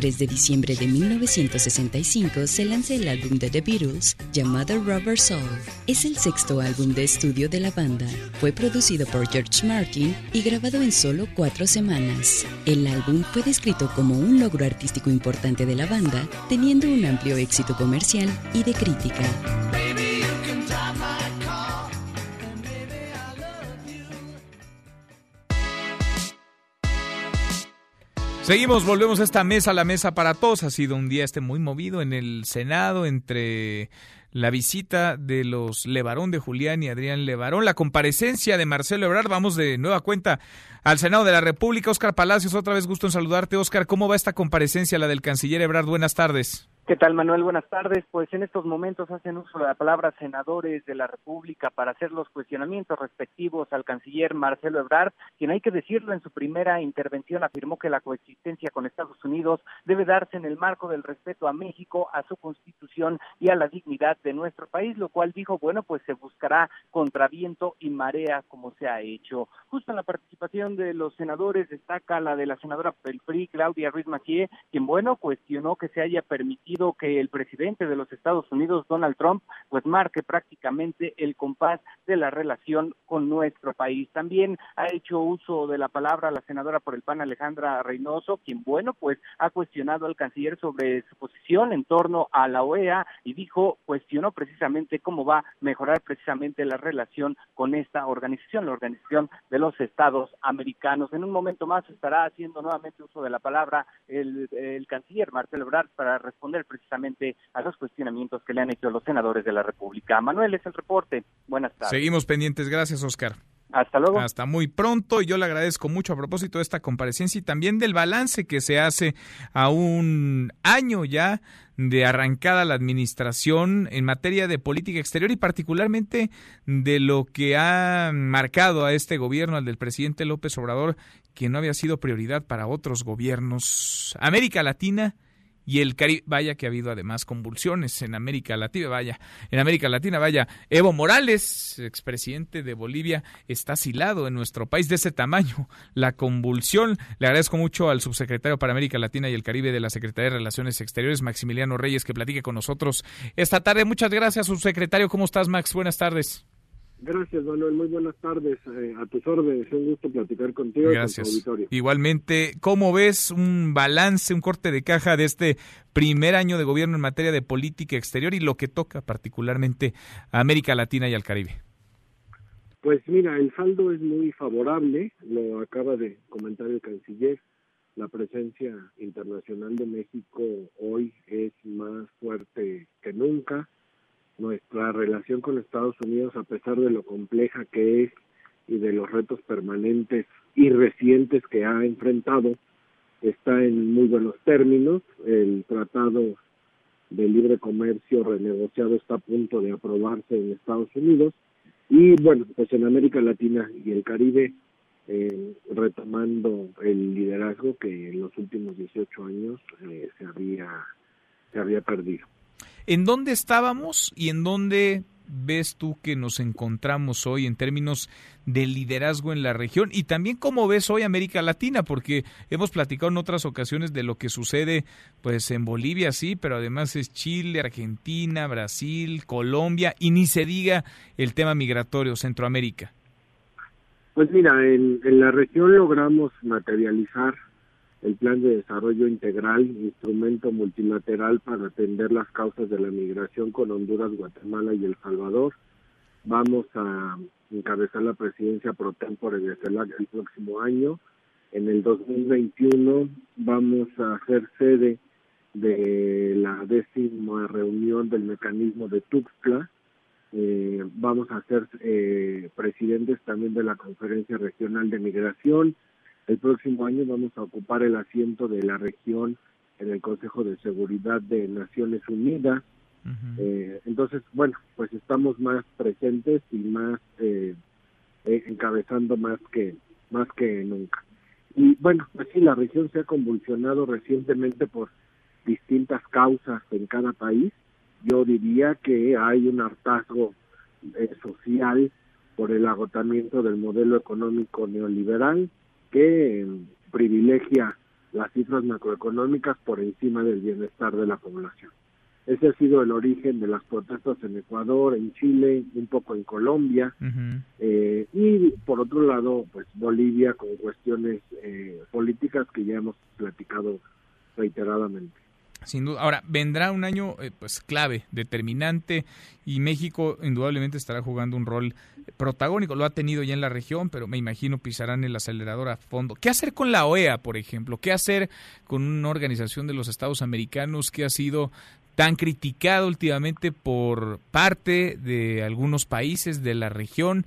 El 3 de diciembre de 1965 se lanza el álbum de The Beatles llamado Rubber Soul. Es el sexto álbum de estudio de la banda. Fue producido por George Martin y grabado en solo cuatro semanas. El álbum fue descrito como un logro artístico importante de la banda, teniendo un amplio éxito comercial y de crítica. Seguimos, volvemos a esta mesa, la mesa para todos. Ha sido un día este muy movido en el Senado entre la visita de los Levarón de Julián y Adrián Levarón, la comparecencia de Marcelo Ebrard. Vamos de nueva cuenta al Senado de la República. Oscar Palacios, otra vez gusto en saludarte. Oscar, ¿cómo va esta comparecencia, la del canciller Ebrard? Buenas tardes. ¿Qué tal, Manuel? Buenas tardes. Pues en estos momentos hacen uso de la palabra senadores de la República para hacer los cuestionamientos respectivos al canciller Marcelo Ebrard, quien hay que decirlo en su primera intervención afirmó que la coexistencia con Estados Unidos debe darse en el marco del respeto a México, a su constitución y a la dignidad de nuestro país, lo cual dijo, bueno, pues se buscará contraviento y marea como se ha hecho. Justo en la participación de los senadores destaca la de la senadora del Claudia Ruiz Macié, quien, bueno, cuestionó que se haya permitido que el presidente de los Estados Unidos, Donald Trump, pues marque prácticamente el compás de la relación con nuestro país. También ha hecho uso de la palabra la senadora por el PAN, Alejandra Reynoso, quien, bueno, pues ha cuestionado al canciller sobre su posición en torno a la OEA y dijo, cuestionó precisamente cómo va a mejorar precisamente la relación con esta organización, la Organización de los Estados Americanos. En un momento más estará haciendo nuevamente uso de la palabra el, el canciller Marcelo Ebrard para responder precisamente a los cuestionamientos que le han hecho los senadores de la República. Manuel, es el reporte. Buenas tardes. Seguimos pendientes. Gracias, Oscar. Hasta luego. Hasta muy pronto. Y yo le agradezco mucho a propósito de esta comparecencia y también del balance que se hace a un año ya de arrancada la administración en materia de política exterior y particularmente de lo que ha marcado a este gobierno, al del presidente López Obrador, que no había sido prioridad para otros gobiernos. América Latina y el Caribe. Vaya que ha habido además convulsiones en América Latina, vaya, en América Latina, vaya. Evo Morales, expresidente de Bolivia, está asilado en nuestro país de ese tamaño. La convulsión. Le agradezco mucho al subsecretario para América Latina y el Caribe de la Secretaría de Relaciones Exteriores, Maximiliano Reyes, que platique con nosotros esta tarde. Muchas gracias, subsecretario. ¿Cómo estás, Max? Buenas tardes. Gracias, Manuel. Muy buenas tardes. Eh, a tus órdenes. Es un gusto platicar contigo Gracias. y con tu auditorio. Igualmente, ¿cómo ves un balance, un corte de caja de este primer año de gobierno en materia de política exterior y lo que toca particularmente a América Latina y al Caribe? Pues mira, el saldo es muy favorable. Lo acaba de comentar el canciller. La presencia internacional de México hoy es más fuerte que nunca. Nuestra relación con Estados Unidos, a pesar de lo compleja que es y de los retos permanentes y recientes que ha enfrentado, está en muy buenos términos. El tratado de libre comercio renegociado está a punto de aprobarse en Estados Unidos y bueno, pues en América Latina y el Caribe eh, retomando el liderazgo que en los últimos 18 años eh, se había se había perdido. ¿En dónde estábamos y en dónde ves tú que nos encontramos hoy en términos de liderazgo en la región y también cómo ves hoy América Latina porque hemos platicado en otras ocasiones de lo que sucede pues en Bolivia sí pero además es Chile Argentina Brasil Colombia y ni se diga el tema migratorio Centroamérica. Pues mira, en, en la región logramos materializar el Plan de Desarrollo Integral, instrumento multilateral para atender las causas de la migración con Honduras, Guatemala y El Salvador. Vamos a encabezar la presidencia pro tempore de CELAC el próximo año. En el 2021 vamos a ser sede de la décima reunión del mecanismo de Tuxtla. Eh, vamos a ser eh, presidentes también de la Conferencia Regional de Migración. El próximo año vamos a ocupar el asiento de la región en el Consejo de Seguridad de Naciones Unidas. Eh, entonces, bueno, pues estamos más presentes y más eh, eh, encabezando más que más que nunca. Y bueno, pues sí, la región se ha convulsionado recientemente por distintas causas en cada país. Yo diría que hay un hartazgo eh, social por el agotamiento del modelo económico neoliberal que eh, privilegia las cifras macroeconómicas por encima del bienestar de la población. Ese ha sido el origen de las protestas en Ecuador, en Chile, un poco en Colombia, eh, y por otro lado, pues Bolivia con cuestiones eh, políticas que ya hemos platicado reiteradamente. Sin duda. Ahora, vendrá un año eh, pues clave, determinante, y México indudablemente estará jugando un rol protagónico. Lo ha tenido ya en la región, pero me imagino pisarán el acelerador a fondo. ¿Qué hacer con la OEA, por ejemplo? ¿Qué hacer con una organización de los Estados Americanos que ha sido tan criticada últimamente por parte de algunos países de la región?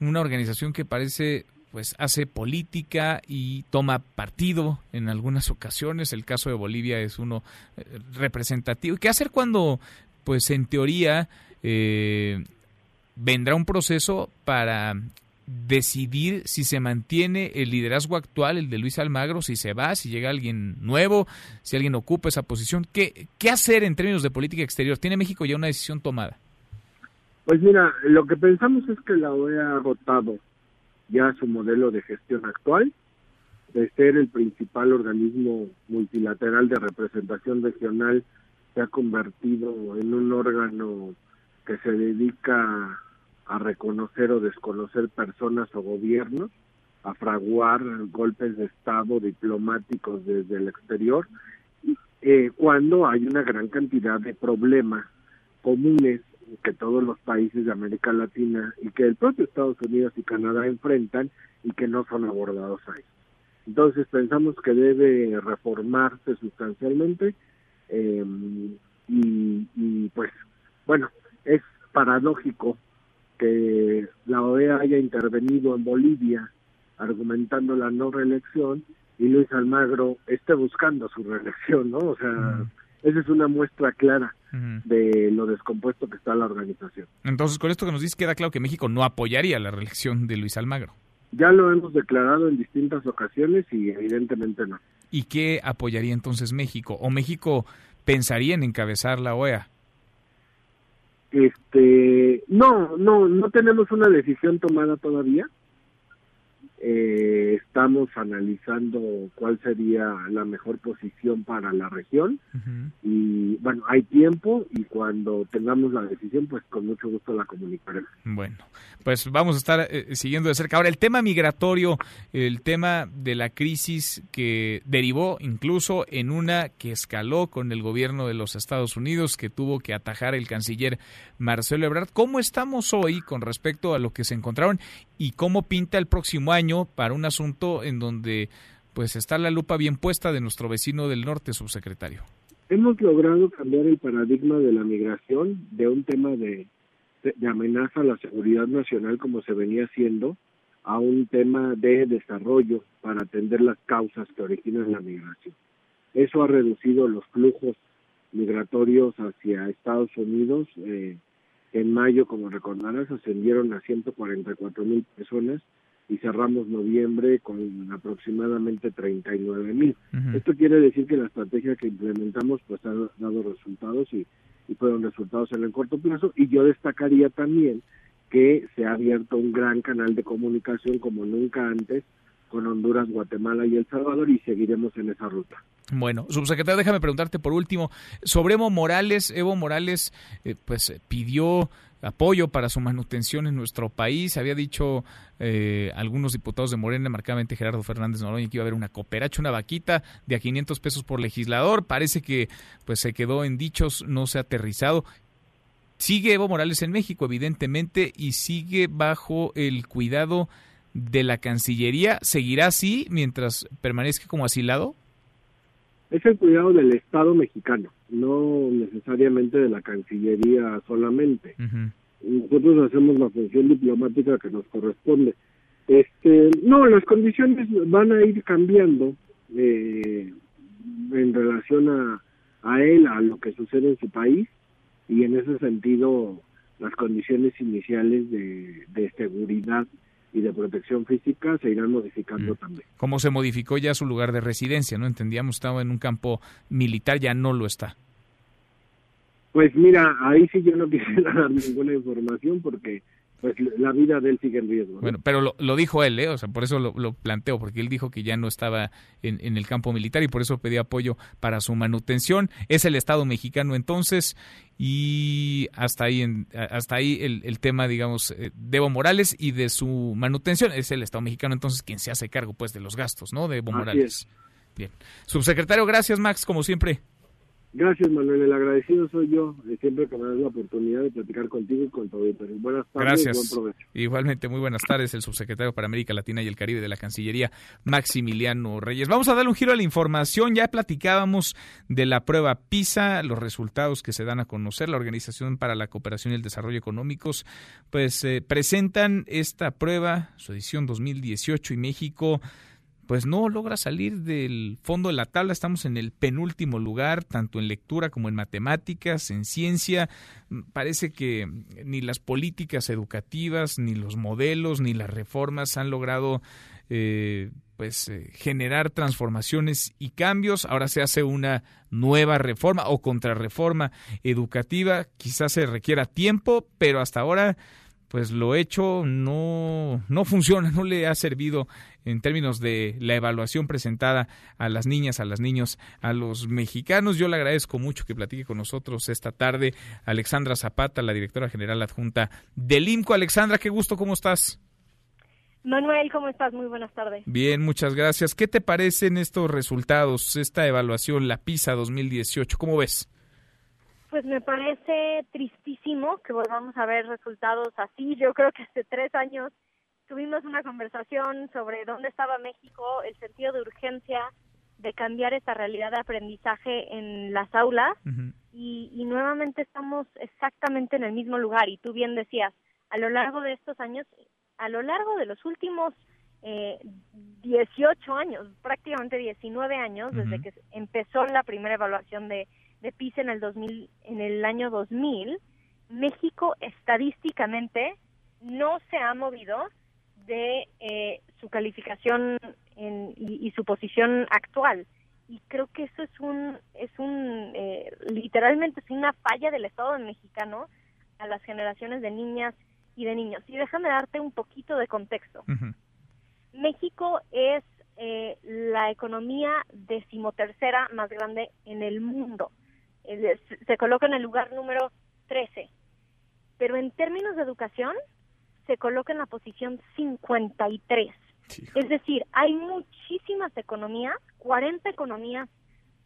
Una organización que parece pues hace política y toma partido en algunas ocasiones. El caso de Bolivia es uno eh, representativo. ¿Qué hacer cuando, pues en teoría, eh, vendrá un proceso para decidir si se mantiene el liderazgo actual, el de Luis Almagro, si se va, si llega alguien nuevo, si alguien ocupa esa posición. ¿Qué, qué hacer en términos de política exterior? ¿Tiene México ya una decisión tomada? Pues mira, lo que pensamos es que la OEA ha agotado ya su modelo de gestión actual, de ser el principal organismo multilateral de representación regional, se ha convertido en un órgano que se dedica a reconocer o desconocer personas o gobiernos, a fraguar golpes de Estado diplomáticos desde el exterior, eh, cuando hay una gran cantidad de problemas comunes que todos los países de América Latina y que el propio Estados Unidos y Canadá enfrentan y que no son abordados ahí. Entonces pensamos que debe reformarse sustancialmente eh, y, y pues bueno, es paradójico que la OEA haya intervenido en Bolivia argumentando la no reelección y Luis Almagro esté buscando su reelección, ¿no? O sea, esa es una muestra clara de lo descompuesto que está la organización. Entonces, con esto que nos dice, queda claro que México no apoyaría la reelección de Luis Almagro. Ya lo hemos declarado en distintas ocasiones y evidentemente no. ¿Y qué apoyaría entonces México? ¿O México pensaría en encabezar la OEA? Este, no, no, no tenemos una decisión tomada todavía. Eh, estamos analizando cuál sería la mejor posición para la región y bueno, hay tiempo y cuando tengamos la decisión, pues con mucho gusto la comunicaremos. Bueno, pues vamos a estar eh, siguiendo de cerca. Ahora, el tema migratorio, el tema de la crisis que derivó incluso en una que escaló con el gobierno de los Estados Unidos, que tuvo que atajar el canciller Marcelo Ebrard. ¿Cómo estamos hoy con respecto a lo que se encontraron y cómo pinta el próximo año para un asunto en donde pues está la lupa bien puesta de nuestro vecino del norte, subsecretario? Hemos logrado cambiar el paradigma de la migración de un tema de, amenaza a la seguridad nacional como se venía haciendo a un tema de desarrollo para atender las causas que originan la migración. Eso ha reducido los flujos migratorios hacia Estados Unidos. Eh, en mayo, como recordarás, ascendieron a 144 mil personas y cerramos noviembre con aproximadamente 39 mil. Esto quiere decir que la estrategia que implementamos pues ha dado resultados y, y fueron resultados en el corto plazo y yo destacaría también que se ha abierto un gran canal de comunicación como nunca antes con Honduras, Guatemala y El Salvador y seguiremos en esa ruta. Bueno, subsecretario, déjame preguntarte por último sobre Evo Morales. Evo Morales, eh, pues pidió apoyo para su manutención en nuestro país. Había dicho eh, algunos diputados de Morena, marcadamente Gerardo Fernández Noroña, que iba a haber una cooperacha, una vaquita de a 500 pesos por legislador. Parece que pues se quedó en dichos, no se ha aterrizado. Sigue Evo Morales en México, evidentemente, y sigue bajo el cuidado de la Cancillería. ¿Seguirá así mientras permanezca como asilado? es el cuidado del Estado mexicano, no necesariamente de la Cancillería solamente. Nosotros hacemos la función diplomática que nos corresponde. Este, no, las condiciones van a ir cambiando eh, en relación a, a él, a lo que sucede en su país, y en ese sentido las condiciones iniciales de, de seguridad y de protección física se irán modificando mm. también. ¿Cómo se modificó ya su lugar de residencia? ¿No entendíamos estaba en un campo militar, ya no lo está. Pues mira, ahí sí yo no quisiera dar ninguna información porque pues la vida de él sigue en riesgo. ¿no? Bueno, pero lo, lo, dijo él, ¿eh? o sea, por eso lo, lo, planteo, porque él dijo que ya no estaba en, en, el campo militar y por eso pedía apoyo para su manutención. Es el Estado mexicano entonces y hasta ahí, en, hasta ahí el, el, tema, digamos, eh, de Evo Morales y de su manutención. Es el Estado mexicano entonces quien se hace cargo, pues, de los gastos, ¿no? De Evo Así Morales. Es. Bien. Subsecretario, gracias, Max, como siempre. Gracias, Manuel. El agradecido soy yo, de siempre que me das la oportunidad de platicar contigo y con todo. Buenas tardes. Gracias. Buen provecho. Igualmente, muy buenas tardes, el subsecretario para América Latina y el Caribe de la Cancillería, Maximiliano Reyes. Vamos a darle un giro a la información. Ya platicábamos de la prueba PISA, los resultados que se dan a conocer. La Organización para la Cooperación y el Desarrollo Económicos, pues eh, presentan esta prueba, su edición 2018, y México pues no logra salir del fondo de la tabla. Estamos en el penúltimo lugar, tanto en lectura como en matemáticas, en ciencia. Parece que ni las políticas educativas, ni los modelos, ni las reformas han logrado eh, pues eh, generar transformaciones y cambios. Ahora se hace una nueva reforma o contrarreforma educativa. Quizás se requiera tiempo, pero hasta ahora pues lo hecho no, no funciona, no le ha servido en términos de la evaluación presentada a las niñas, a los niños, a los mexicanos. Yo le agradezco mucho que platique con nosotros esta tarde Alexandra Zapata, la directora general adjunta del IMCO. Alexandra, qué gusto, ¿cómo estás? Manuel, ¿cómo estás? Muy buenas tardes. Bien, muchas gracias. ¿Qué te parecen estos resultados, esta evaluación, la PISA 2018? ¿Cómo ves? Pues me parece tristísimo que volvamos a ver resultados así. Yo creo que hace tres años tuvimos una conversación sobre dónde estaba México, el sentido de urgencia de cambiar esta realidad de aprendizaje en las aulas. Y, y nuevamente estamos exactamente en el mismo lugar. Y tú bien decías, a lo largo de estos años, a lo largo de los últimos eh, 18 años, prácticamente 19 años, desde que empezó la primera evaluación de, de PISA en el 2000, en el año 2000, México estadísticamente no se ha movido de eh, su calificación en- y, y su posición actual. Y creo que eso es un, es un, eh, literalmente es una falla del Estado mexicano a las generaciones de niñas y de niños. Y déjame darte un poquito de contexto. México es eh, la economía decimotercera más grande en el mundo. Eh, se- se coloca en el lugar número 13. Pero en términos de educación, se coloca en la posición 53. Es decir, hay muchísimas economías, 40 economías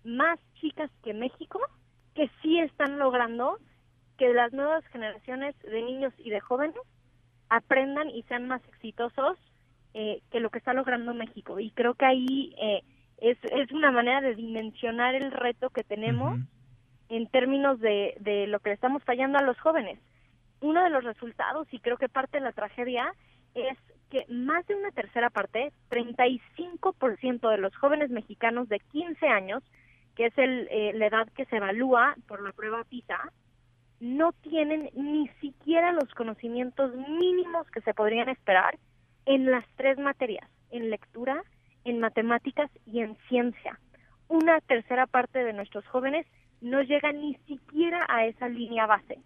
más chicas que México, que sí están logrando que las nuevas generaciones de niños y de jóvenes aprendan y sean más exitosos eh, que lo que está logrando México. Y creo que ahí eh, es, es una manera de dimensionar el reto que tenemos en términos de, de lo que le estamos fallando a los jóvenes. Uno de los resultados, y creo que parte de la tragedia, es que más de una tercera parte, 35% de los jóvenes mexicanos de 15 años, que es el, eh, la edad que se evalúa por la prueba PISA, no tienen ni siquiera los conocimientos mínimos que se podrían esperar en las tres materias, en lectura, en matemáticas y en ciencia. Una tercera parte de nuestros jóvenes no llega ni siquiera a esa línea base.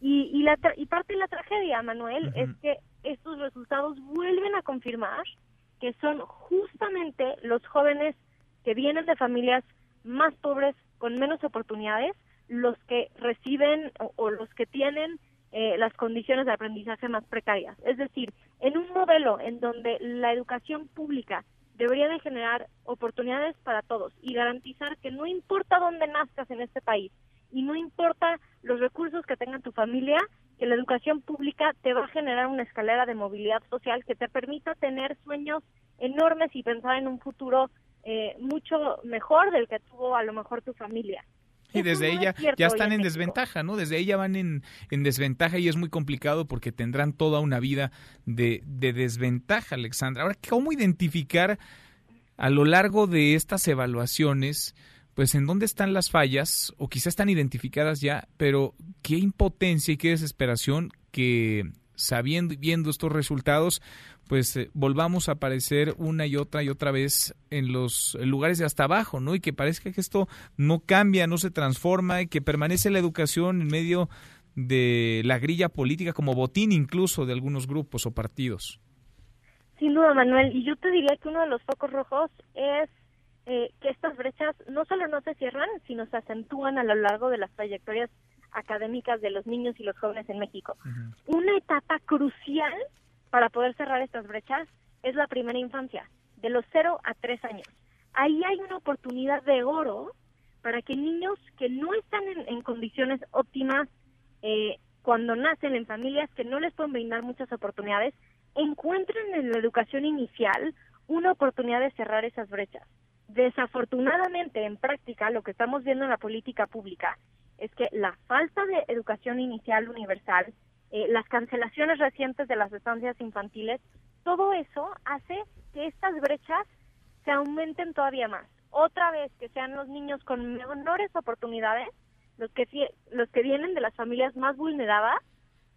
Y, y, la tra- y parte de la tragedia, Manuel, es que estos resultados vuelven a confirmar que son justamente los jóvenes que vienen de familias más pobres, con menos oportunidades, los que reciben o, o los que tienen eh, las condiciones de aprendizaje más precarias. Es decir, en un modelo en donde la educación pública debería de generar oportunidades para todos y garantizar que no importa dónde nazcas en este país y no importa los recursos que tenga tu familia, que la educación pública te va a generar una escalera de movilidad social que te permita tener sueños enormes y pensar en un futuro eh, mucho mejor del que tuvo a lo mejor tu familia. Y desde no ella ya están en en desventaja, ¿no? Desde ella van en, en desventaja y es muy complicado porque tendrán toda una vida de, de desventaja, Alexandra. Ahora, ¿cómo identificar a lo largo de estas evaluaciones, pues en dónde están las fallas o quizás están identificadas ya, pero qué impotencia y qué desesperación que sabiendo viendo estos resultados, pues eh, volvamos a aparecer una y otra y otra vez en los lugares de hasta abajo, ¿no? Y que parezca que esto no cambia, no se transforma y que permanece la educación en medio de la grilla política como botín incluso de algunos grupos o partidos. Sin duda, Manuel. Y yo te diría que uno de los focos rojos es eh, que estas brechas no solo no se cierran, sino se acentúan a lo largo de las trayectorias académicas de los niños y los jóvenes en México. Una etapa crucial para poder cerrar estas brechas es la primera infancia, de los 0 a 3 años. Ahí hay una oportunidad de oro para que niños que no están en, en condiciones óptimas eh, cuando nacen en familias que no les pueden brindar muchas oportunidades, encuentren en la educación inicial una oportunidad de cerrar esas brechas. Desafortunadamente, en práctica, lo que estamos viendo en la política pública es que la falta de educación inicial universal, eh, las cancelaciones recientes de las estancias infantiles, todo eso hace que estas brechas se aumenten todavía más. Otra vez que sean los niños con menores oportunidades, los que los que vienen de las familias más vulneradas,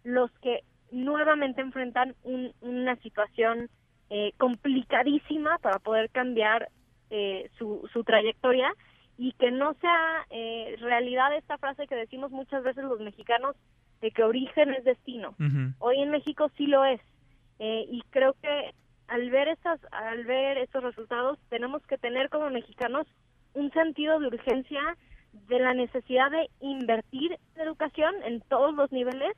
los que nuevamente enfrentan un- una situación eh, complicadísima para poder cambiar eh, su, su trayectoria y que no sea eh, realidad esta frase que decimos muchas veces los mexicanos de que origen es destino. Hoy en México sí lo es Eh, y creo que al ver estas, al ver estos resultados tenemos que tener como mexicanos un sentido de urgencia de la necesidad de invertir en educación en todos los niveles,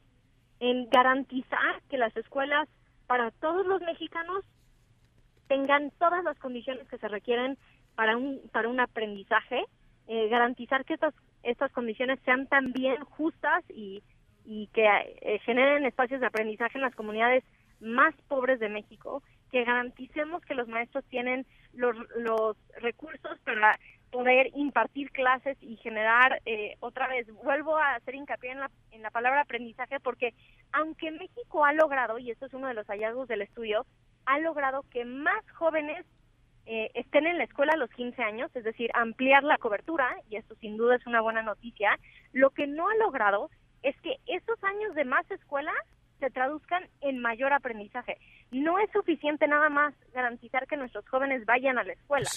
en garantizar que las escuelas para todos los mexicanos tengan todas las condiciones que se requieren para un para un aprendizaje, eh, garantizar que estas estas condiciones sean también justas y y que eh, generen espacios de aprendizaje en las comunidades más pobres de México, que garanticemos que los maestros tienen los, los recursos para poder impartir clases y generar, eh, otra vez, vuelvo a hacer hincapié en la, en la palabra aprendizaje, porque aunque México ha logrado, y esto es uno de los hallazgos del estudio, ha logrado que más jóvenes eh, estén en la escuela a los 15 años, es decir, ampliar la cobertura, y esto sin duda es una buena noticia, lo que no ha logrado es que esos años de más escuela se traduzcan en mayor aprendizaje. No es suficiente nada más garantizar que nuestros jóvenes vayan a la escuela.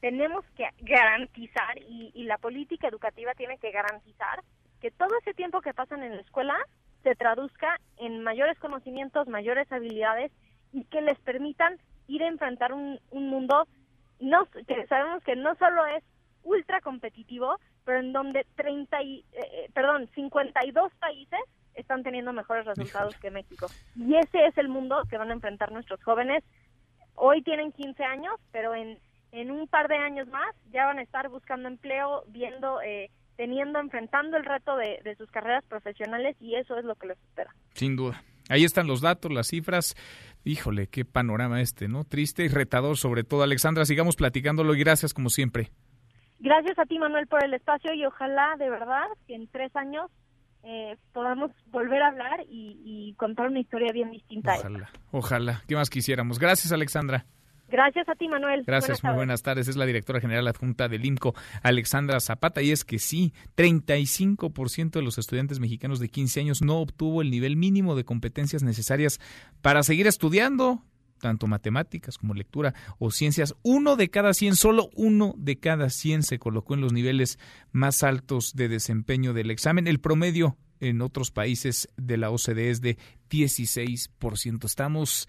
Tenemos que garantizar, y, y la política educativa tiene que garantizar, que todo ese tiempo que pasan en la escuela se traduzca en mayores conocimientos, mayores habilidades y que les permitan ir a enfrentar un, un mundo no que sabemos que no solo es ultra competitivo, pero en donde 30 y, eh, eh, perdón, 52 países están teniendo mejores resultados que México. Y ese es el mundo que van a enfrentar nuestros jóvenes. Hoy tienen 15 años, pero en, en un par de años más ya van a estar buscando empleo, viendo, eh, teniendo, enfrentando el reto de, de sus carreras profesionales y eso es lo que les espera. Sin duda. Ahí están los datos, las cifras. Híjole, qué panorama este, ¿no? Triste y retador sobre todo. Alexandra, sigamos platicándolo y gracias como siempre. Gracias a ti, Manuel, por el espacio y ojalá, de verdad, que en tres años eh, podamos volver a hablar y, y contar una historia bien distinta. Ojalá, ojalá. ¿Qué más quisiéramos? Gracias, Alexandra. Gracias a ti, Manuel. Gracias, muy tardes. buenas tardes. Es la directora general adjunta del IMCO, Alexandra Zapata. Y es que sí, 35% de los estudiantes mexicanos de 15 años no obtuvo el nivel mínimo de competencias necesarias para seguir estudiando, tanto matemáticas como lectura o ciencias. Uno de cada 100, solo uno de cada 100 se colocó en los niveles más altos de desempeño del examen. El promedio en otros países de la OCDE es de 16%. Estamos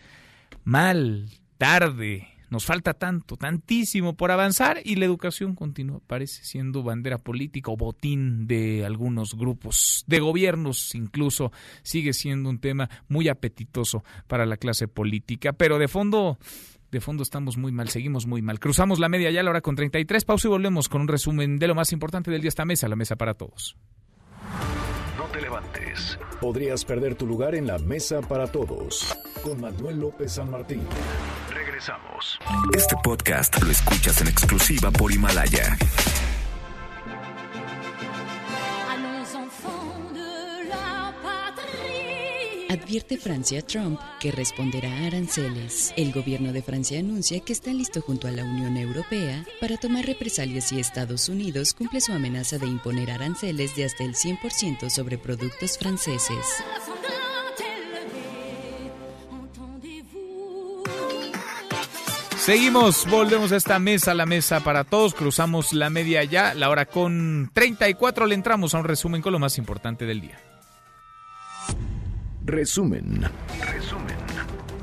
mal, tarde, nos falta tanto, tantísimo por avanzar y la educación continúa, parece siendo bandera política o botín de algunos grupos, de gobiernos incluso, sigue siendo un tema muy apetitoso para la clase política, pero de fondo... De fondo estamos muy mal, seguimos muy mal. Cruzamos la media ya a la hora con 33. Pausa y volvemos con un resumen de lo más importante del día esta mesa, la mesa para todos. No te levantes. Podrías perder tu lugar en la mesa para todos. Con Manuel López San Martín. Regresamos. Este podcast lo escuchas en exclusiva por Himalaya. Advierte Francia a Trump que responderá a aranceles. El gobierno de Francia anuncia que está listo junto a la Unión Europea para tomar represalias si Estados Unidos cumple su amenaza de imponer aranceles de hasta el 100% sobre productos franceses. Seguimos, volvemos a esta mesa, la mesa para todos, cruzamos la media ya, la hora con 34 le entramos a un resumen con lo más importante del día. Resumen. Resumen.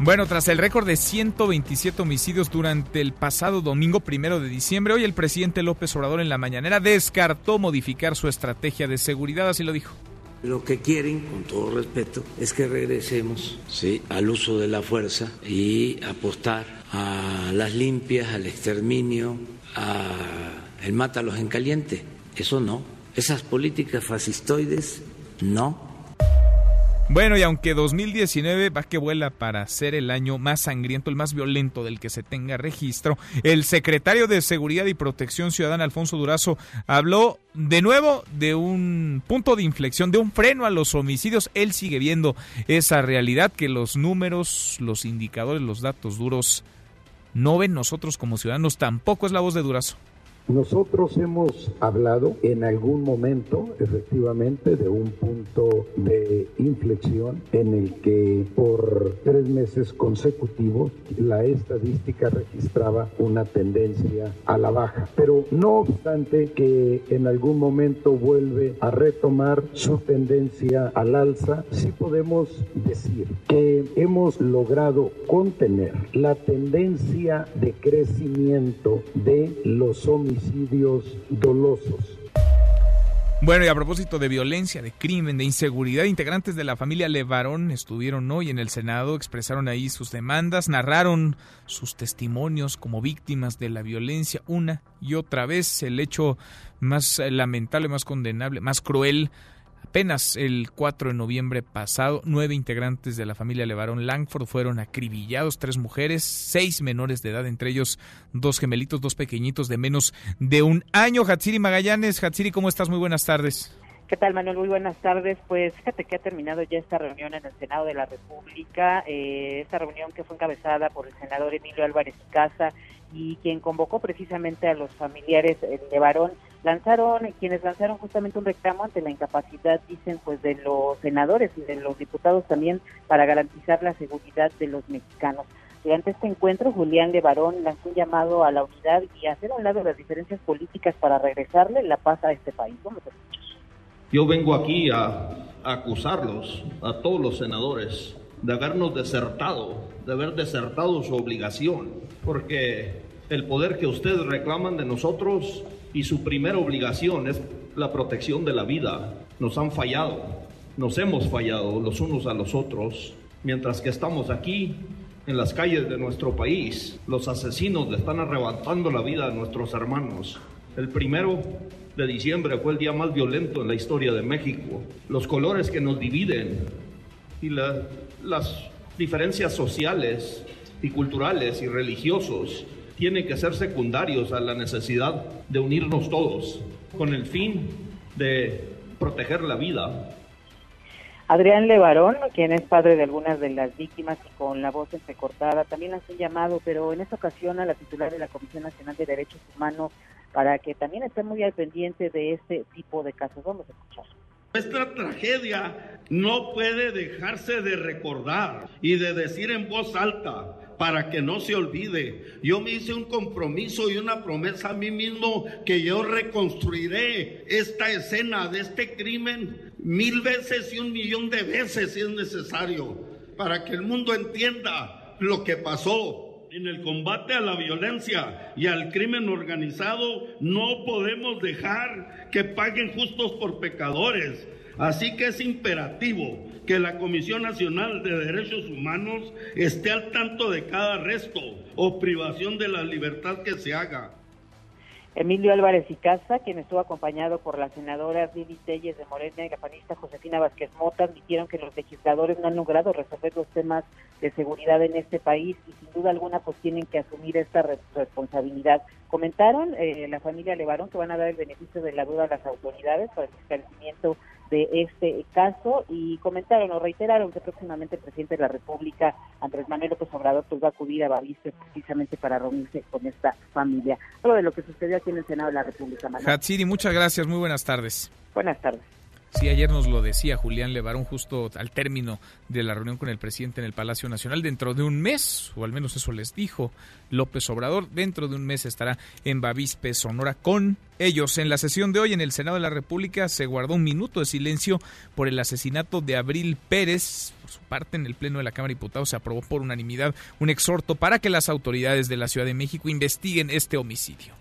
Bueno, tras el récord de 127 homicidios durante el pasado domingo primero de diciembre, hoy el presidente López Obrador en la mañanera descartó modificar su estrategia de seguridad, así lo dijo. Lo que quieren, con todo respeto, es que regresemos ¿sí? al uso de la fuerza y apostar a las limpias, al exterminio, a el mátalos en caliente. Eso no. Esas políticas fascistoides, no. Bueno, y aunque 2019 va que vuela para ser el año más sangriento, el más violento del que se tenga registro, el secretario de Seguridad y Protección Ciudadana, Alfonso Durazo, habló de nuevo de un punto de inflexión, de un freno a los homicidios. Él sigue viendo esa realidad que los números, los indicadores, los datos duros no ven nosotros como ciudadanos. Tampoco es la voz de Durazo. Nosotros hemos hablado en algún momento, efectivamente, de un punto de inflexión en el que por tres meses consecutivos la estadística registraba una tendencia a la baja. Pero no obstante que en algún momento vuelve a retomar su tendencia al alza, sí podemos decir que hemos logrado contener la tendencia de crecimiento de los dolosos. Bueno, y a propósito de violencia, de crimen, de inseguridad, integrantes de la familia Levarón estuvieron hoy en el Senado, expresaron ahí sus demandas, narraron sus testimonios como víctimas de la violencia una y otra vez, el hecho más lamentable, más condenable, más cruel Apenas el 4 de noviembre pasado, nueve integrantes de la familia Levarón Langford fueron acribillados, tres mujeres, seis menores de edad, entre ellos dos gemelitos, dos pequeñitos de menos de un año. Hatsiri Magallanes, Hatsiri, ¿cómo estás? Muy buenas tardes. ¿Qué tal, Manuel? Muy buenas tardes. Pues fíjate que ha terminado ya esta reunión en el Senado de la República, eh, esta reunión que fue encabezada por el senador Emilio Álvarez Casa y quien convocó precisamente a los familiares de varón lanzaron quienes lanzaron justamente un reclamo ante la incapacidad dicen pues de los senadores y de los diputados también para garantizar la seguridad de los mexicanos. Durante este encuentro Julián Levarón lanzó un llamado a la unidad y hacer a un lado las diferencias políticas para regresarle la paz a este país. Yo vengo aquí a, a acusarlos a todos los senadores de habernos desertado, de haber desertado su obligación, porque el poder que ustedes reclaman de nosotros y su primera obligación es la protección de la vida. Nos han fallado, nos hemos fallado los unos a los otros, mientras que estamos aquí en las calles de nuestro país, los asesinos le están arrebatando la vida a nuestros hermanos. El primero de diciembre fue el día más violento en la historia de México. Los colores que nos dividen y la, las diferencias sociales y culturales y religiosos tienen que ser secundarios a la necesidad de unirnos todos con el fin de proteger la vida. Adrián Levarón, quien es padre de algunas de las víctimas y con la voz entrecortada, también hace un llamado, pero en esta ocasión a la titular de la Comisión Nacional de Derechos Humanos para que también esté muy al pendiente de este tipo de casos. Vamos a escuchar. Nuestra tragedia no puede dejarse de recordar y de decir en voz alta para que no se olvide. Yo me hice un compromiso y una promesa a mí mismo que yo reconstruiré esta escena de este crimen mil veces y un millón de veces si es necesario, para que el mundo entienda lo que pasó. En el combate a la violencia y al crimen organizado no podemos dejar que paguen justos por pecadores. Así que es imperativo que la Comisión Nacional de Derechos Humanos esté al tanto de cada arresto o privación de la libertad que se haga. Emilio Álvarez y Casa, quien estuvo acompañado por la senadora Lili Telles de Morena y la panista Josefina Vázquez Mota, admitieron que los legisladores no han logrado resolver los temas de seguridad en este país y sin duda alguna pues tienen que asumir esta responsabilidad. Comentaron eh, la familia Levarón que van a dar el beneficio de la duda a las autoridades para el esclarecimiento de este caso y comentaron o reiteraron que próximamente el presidente de la República, Andrés Manuel López Obrador, pues va a acudir a Bavispe precisamente para reunirse con esta familia. Todo de lo que sucedió aquí en el Senado de la República. Hatsiri, muchas gracias, muy buenas tardes. Buenas tardes. Sí, ayer nos lo decía Julián Levarón justo al término de la reunión con el presidente en el Palacio Nacional. Dentro de un mes, o al menos eso les dijo López Obrador, dentro de un mes estará en Bavispe, Sonora, con ellos. En la sesión de hoy en el Senado de la República se guardó un minuto de silencio por el asesinato de Abril Pérez. Por su parte, en el Pleno de la Cámara de Diputados se aprobó por unanimidad un exhorto para que las autoridades de la Ciudad de México investiguen este homicidio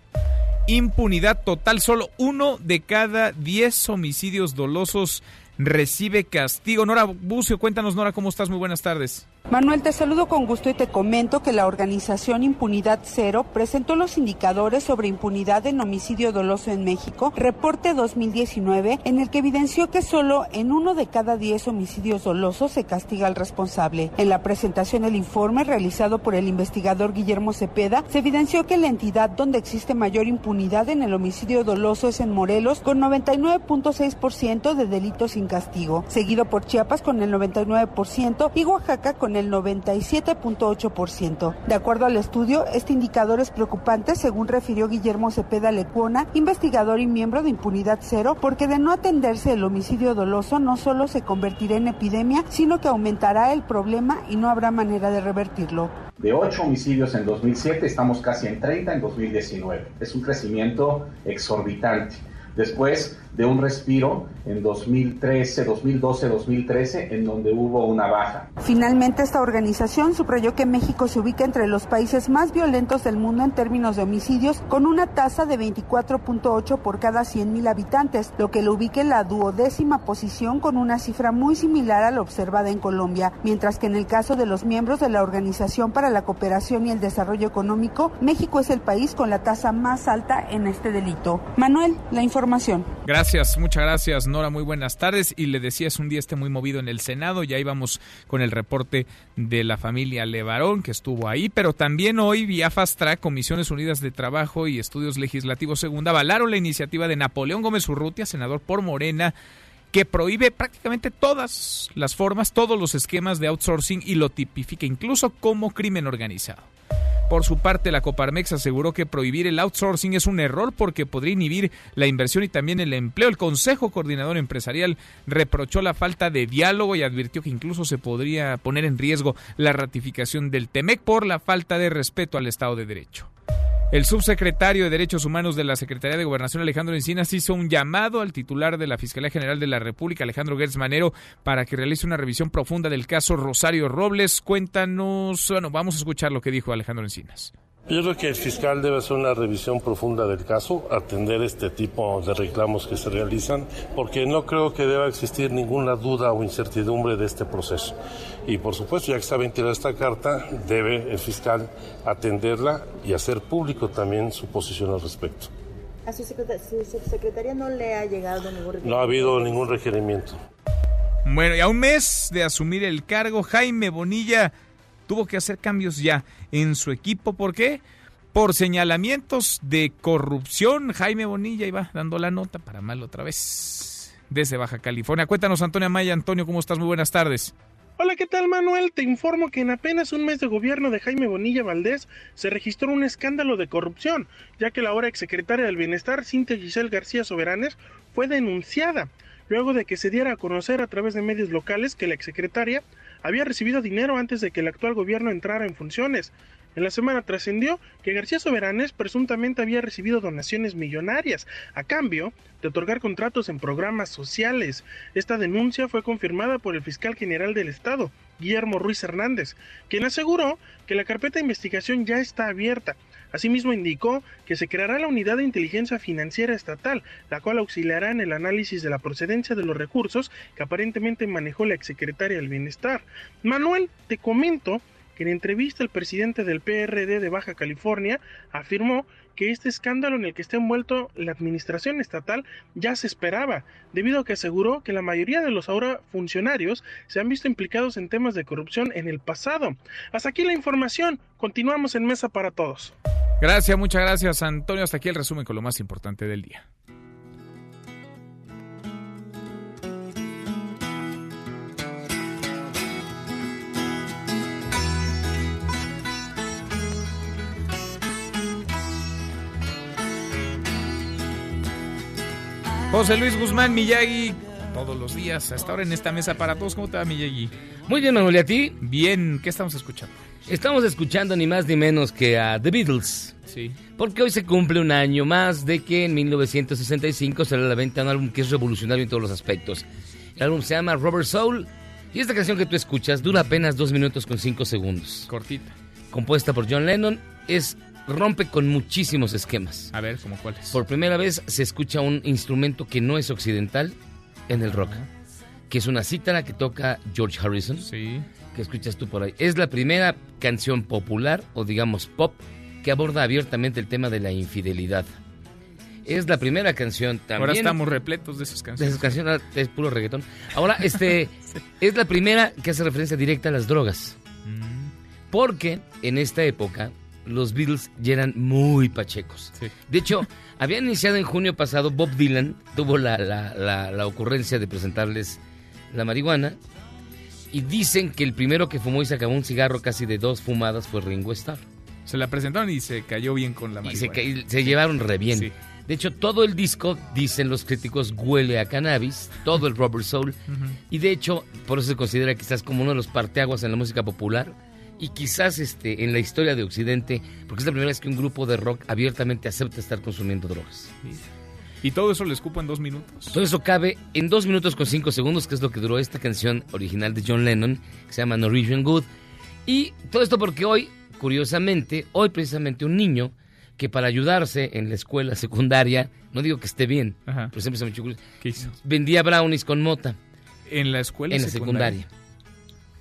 impunidad total. Solo uno de cada diez homicidios dolosos recibe castigo. Nora Bucio, cuéntanos, Nora, ¿cómo estás? Muy buenas tardes. Manuel, te saludo con gusto y te comento que la organización Impunidad Cero presentó los indicadores sobre impunidad en homicidio doloso en México, reporte 2019, en el que evidenció que solo en uno de cada diez homicidios dolosos se castiga al responsable. En la presentación del informe realizado por el investigador Guillermo Cepeda, se evidenció que la entidad donde existe mayor impunidad en el homicidio doloso es en Morelos, con 99.6% de delitos sin castigo, seguido por Chiapas con el 99% y Oaxaca con el 97.8%. De acuerdo al estudio, este indicador es preocupante, según refirió Guillermo Cepeda Lecuona, investigador y miembro de Impunidad Cero, porque de no atenderse el homicidio doloso no solo se convertirá en epidemia, sino que aumentará el problema y no habrá manera de revertirlo. De 8 homicidios en 2007 estamos casi en 30 en 2019. Es un crecimiento exorbitante. Después de un respiro en 2013, 2012, 2013, en donde hubo una baja. Finalmente, esta organización subrayó que México se ubica entre los países más violentos del mundo en términos de homicidios, con una tasa de 24.8 por cada 100.000 habitantes, lo que lo ubica en la duodécima posición con una cifra muy similar a la observada en Colombia, mientras que en el caso de los miembros de la Organización para la Cooperación y el Desarrollo Económico, México es el país con la tasa más alta en este delito. Manuel, la información. Gracias, muchas gracias Nora, muy buenas tardes. Y le decía, es un día este muy movido en el Senado, ya íbamos con el reporte de la familia Levarón que estuvo ahí, pero también hoy vía Fast Track, Comisiones Unidas de Trabajo y Estudios Legislativos Segunda avalaron la iniciativa de Napoleón Gómez Urrutia, senador por Morena, que prohíbe prácticamente todas las formas, todos los esquemas de outsourcing y lo tipifica incluso como crimen organizado. Por su parte, la Coparmex aseguró que prohibir el outsourcing es un error porque podría inhibir la inversión y también el empleo. El Consejo Coordinador Empresarial reprochó la falta de diálogo y advirtió que incluso se podría poner en riesgo la ratificación del TEMEC por la falta de respeto al Estado de Derecho. El subsecretario de Derechos Humanos de la Secretaría de Gobernación, Alejandro Encinas, hizo un llamado al titular de la Fiscalía General de la República, Alejandro Gertz Manero, para que realice una revisión profunda del caso Rosario Robles. Cuéntanos, bueno, vamos a escuchar lo que dijo Alejandro Encinas. Yo creo que el fiscal debe hacer una revisión profunda del caso, atender este tipo de reclamos que se realizan, porque no creo que deba existir ninguna duda o incertidumbre de este proceso. Y por supuesto, ya que está ventilada esta carta, debe el fiscal atenderla y hacer público también su posición al respecto. ¿A su, subsecretaria no le ha llegado ningún requerimiento? No ha habido ningún requerimiento. Bueno, y a un mes de asumir el cargo, Jaime Bonilla tuvo que hacer cambios ya en su equipo. ¿Por qué? Por señalamientos de corrupción. Jaime Bonilla iba dando la nota para mal otra vez desde Baja California. Cuéntanos, Antonio Amaya. Antonio, ¿cómo estás? Muy buenas tardes. Hola, ¿qué tal Manuel? Te informo que en apenas un mes de gobierno de Jaime Bonilla Valdés se registró un escándalo de corrupción, ya que la ahora exsecretaria del Bienestar, Cintia Giselle García Soberanes, fue denunciada luego de que se diera a conocer a través de medios locales que la exsecretaria había recibido dinero antes de que el actual gobierno entrara en funciones. En la semana trascendió que García Soberanes presuntamente había recibido donaciones millonarias a cambio de otorgar contratos en programas sociales. Esta denuncia fue confirmada por el fiscal general del Estado, Guillermo Ruiz Hernández, quien aseguró que la carpeta de investigación ya está abierta. Asimismo indicó que se creará la Unidad de Inteligencia Financiera Estatal, la cual auxiliará en el análisis de la procedencia de los recursos que aparentemente manejó la exsecretaria del Bienestar. Manuel, te comento que en entrevista el presidente del PRD de Baja California afirmó que este escándalo en el que está envuelto la administración estatal ya se esperaba, debido a que aseguró que la mayoría de los ahora funcionarios se han visto implicados en temas de corrupción en el pasado. Hasta aquí la información, continuamos en Mesa para Todos. Gracias, muchas gracias Antonio. Hasta aquí el resumen con lo más importante del día. José Luis Guzmán Miyagi, todos los días, hasta ahora en esta mesa para todos. ¿Cómo te va, Miyagi? Muy bien, Manuel, ¿y a ti? Bien, ¿qué estamos escuchando? Estamos escuchando ni más ni menos que a The Beatles. Sí. Porque hoy se cumple un año más de que en 1965 salió a la venta un álbum que es revolucionario en todos los aspectos. El álbum se llama Rubber Soul y esta canción que tú escuchas dura apenas dos minutos con cinco segundos. Cortita. Compuesta por John Lennon, es rompe con muchísimos esquemas. A ver, ¿cómo cuáles? Por primera vez se escucha un instrumento que no es occidental en el rock. que es una cítara que toca George Harrison. Sí. Que escuchas tú por ahí. Es la primera canción popular, o digamos pop, que aborda abiertamente el tema de la infidelidad. Es la primera canción también. Ahora estamos repletos de esas De canciones. esas canciones es puro reggaetón. Ahora, este es la primera que hace referencia directa a las drogas. Porque en esta época los Beatles ya eran muy pachecos. De hecho, habían iniciado en junio pasado, Bob Dylan tuvo la, la- la- la ocurrencia de presentarles la marihuana. Y dicen que el primero que fumó y se acabó un cigarro casi de dos fumadas fue Ringo Starr. Se la presentaron y se cayó bien con la Y se, marihuana. y se llevaron re bien. De hecho, todo el disco, dicen los críticos, huele a cannabis, todo el Rubber Soul. Y de hecho, por eso se considera quizás como uno de los parteaguas en la música popular y quizás este, en la historia de Occidente, porque es la primera vez que un grupo de rock abiertamente acepta estar consumiendo drogas. Y todo eso lo escupo en dos minutos. Todo eso cabe en dos minutos con cinco segundos, que es lo que duró esta canción original de John Lennon, que se llama Norwegian Good. Y todo esto porque hoy, curiosamente, hoy precisamente un niño que para ayudarse en la escuela secundaria, no digo que esté bien, Ajá. pero siempre se me curioso, ¿Qué hizo? vendía brownies con mota En la escuela en la secundaria. secundaria.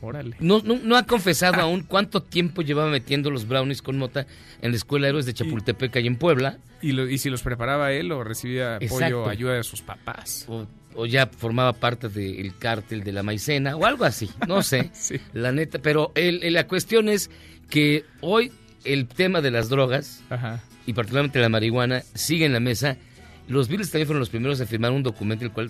Órale. No, no, no ha confesado aún cuánto tiempo llevaba metiendo los brownies con mota en la Escuela Héroes de Chapultepec, ahí en Puebla. Y, lo- y si los preparaba él o recibía apoyo Exacto. o ayuda de sus papás. O, o ya formaba parte del cártel de la maicena o algo así, no sé, la neta. Pero el- el- la cuestión es que hoy el tema de las drogas, Ajá. y particularmente la marihuana, sigue en la mesa. Los Beatles también fueron los primeros a firmar un documento el cual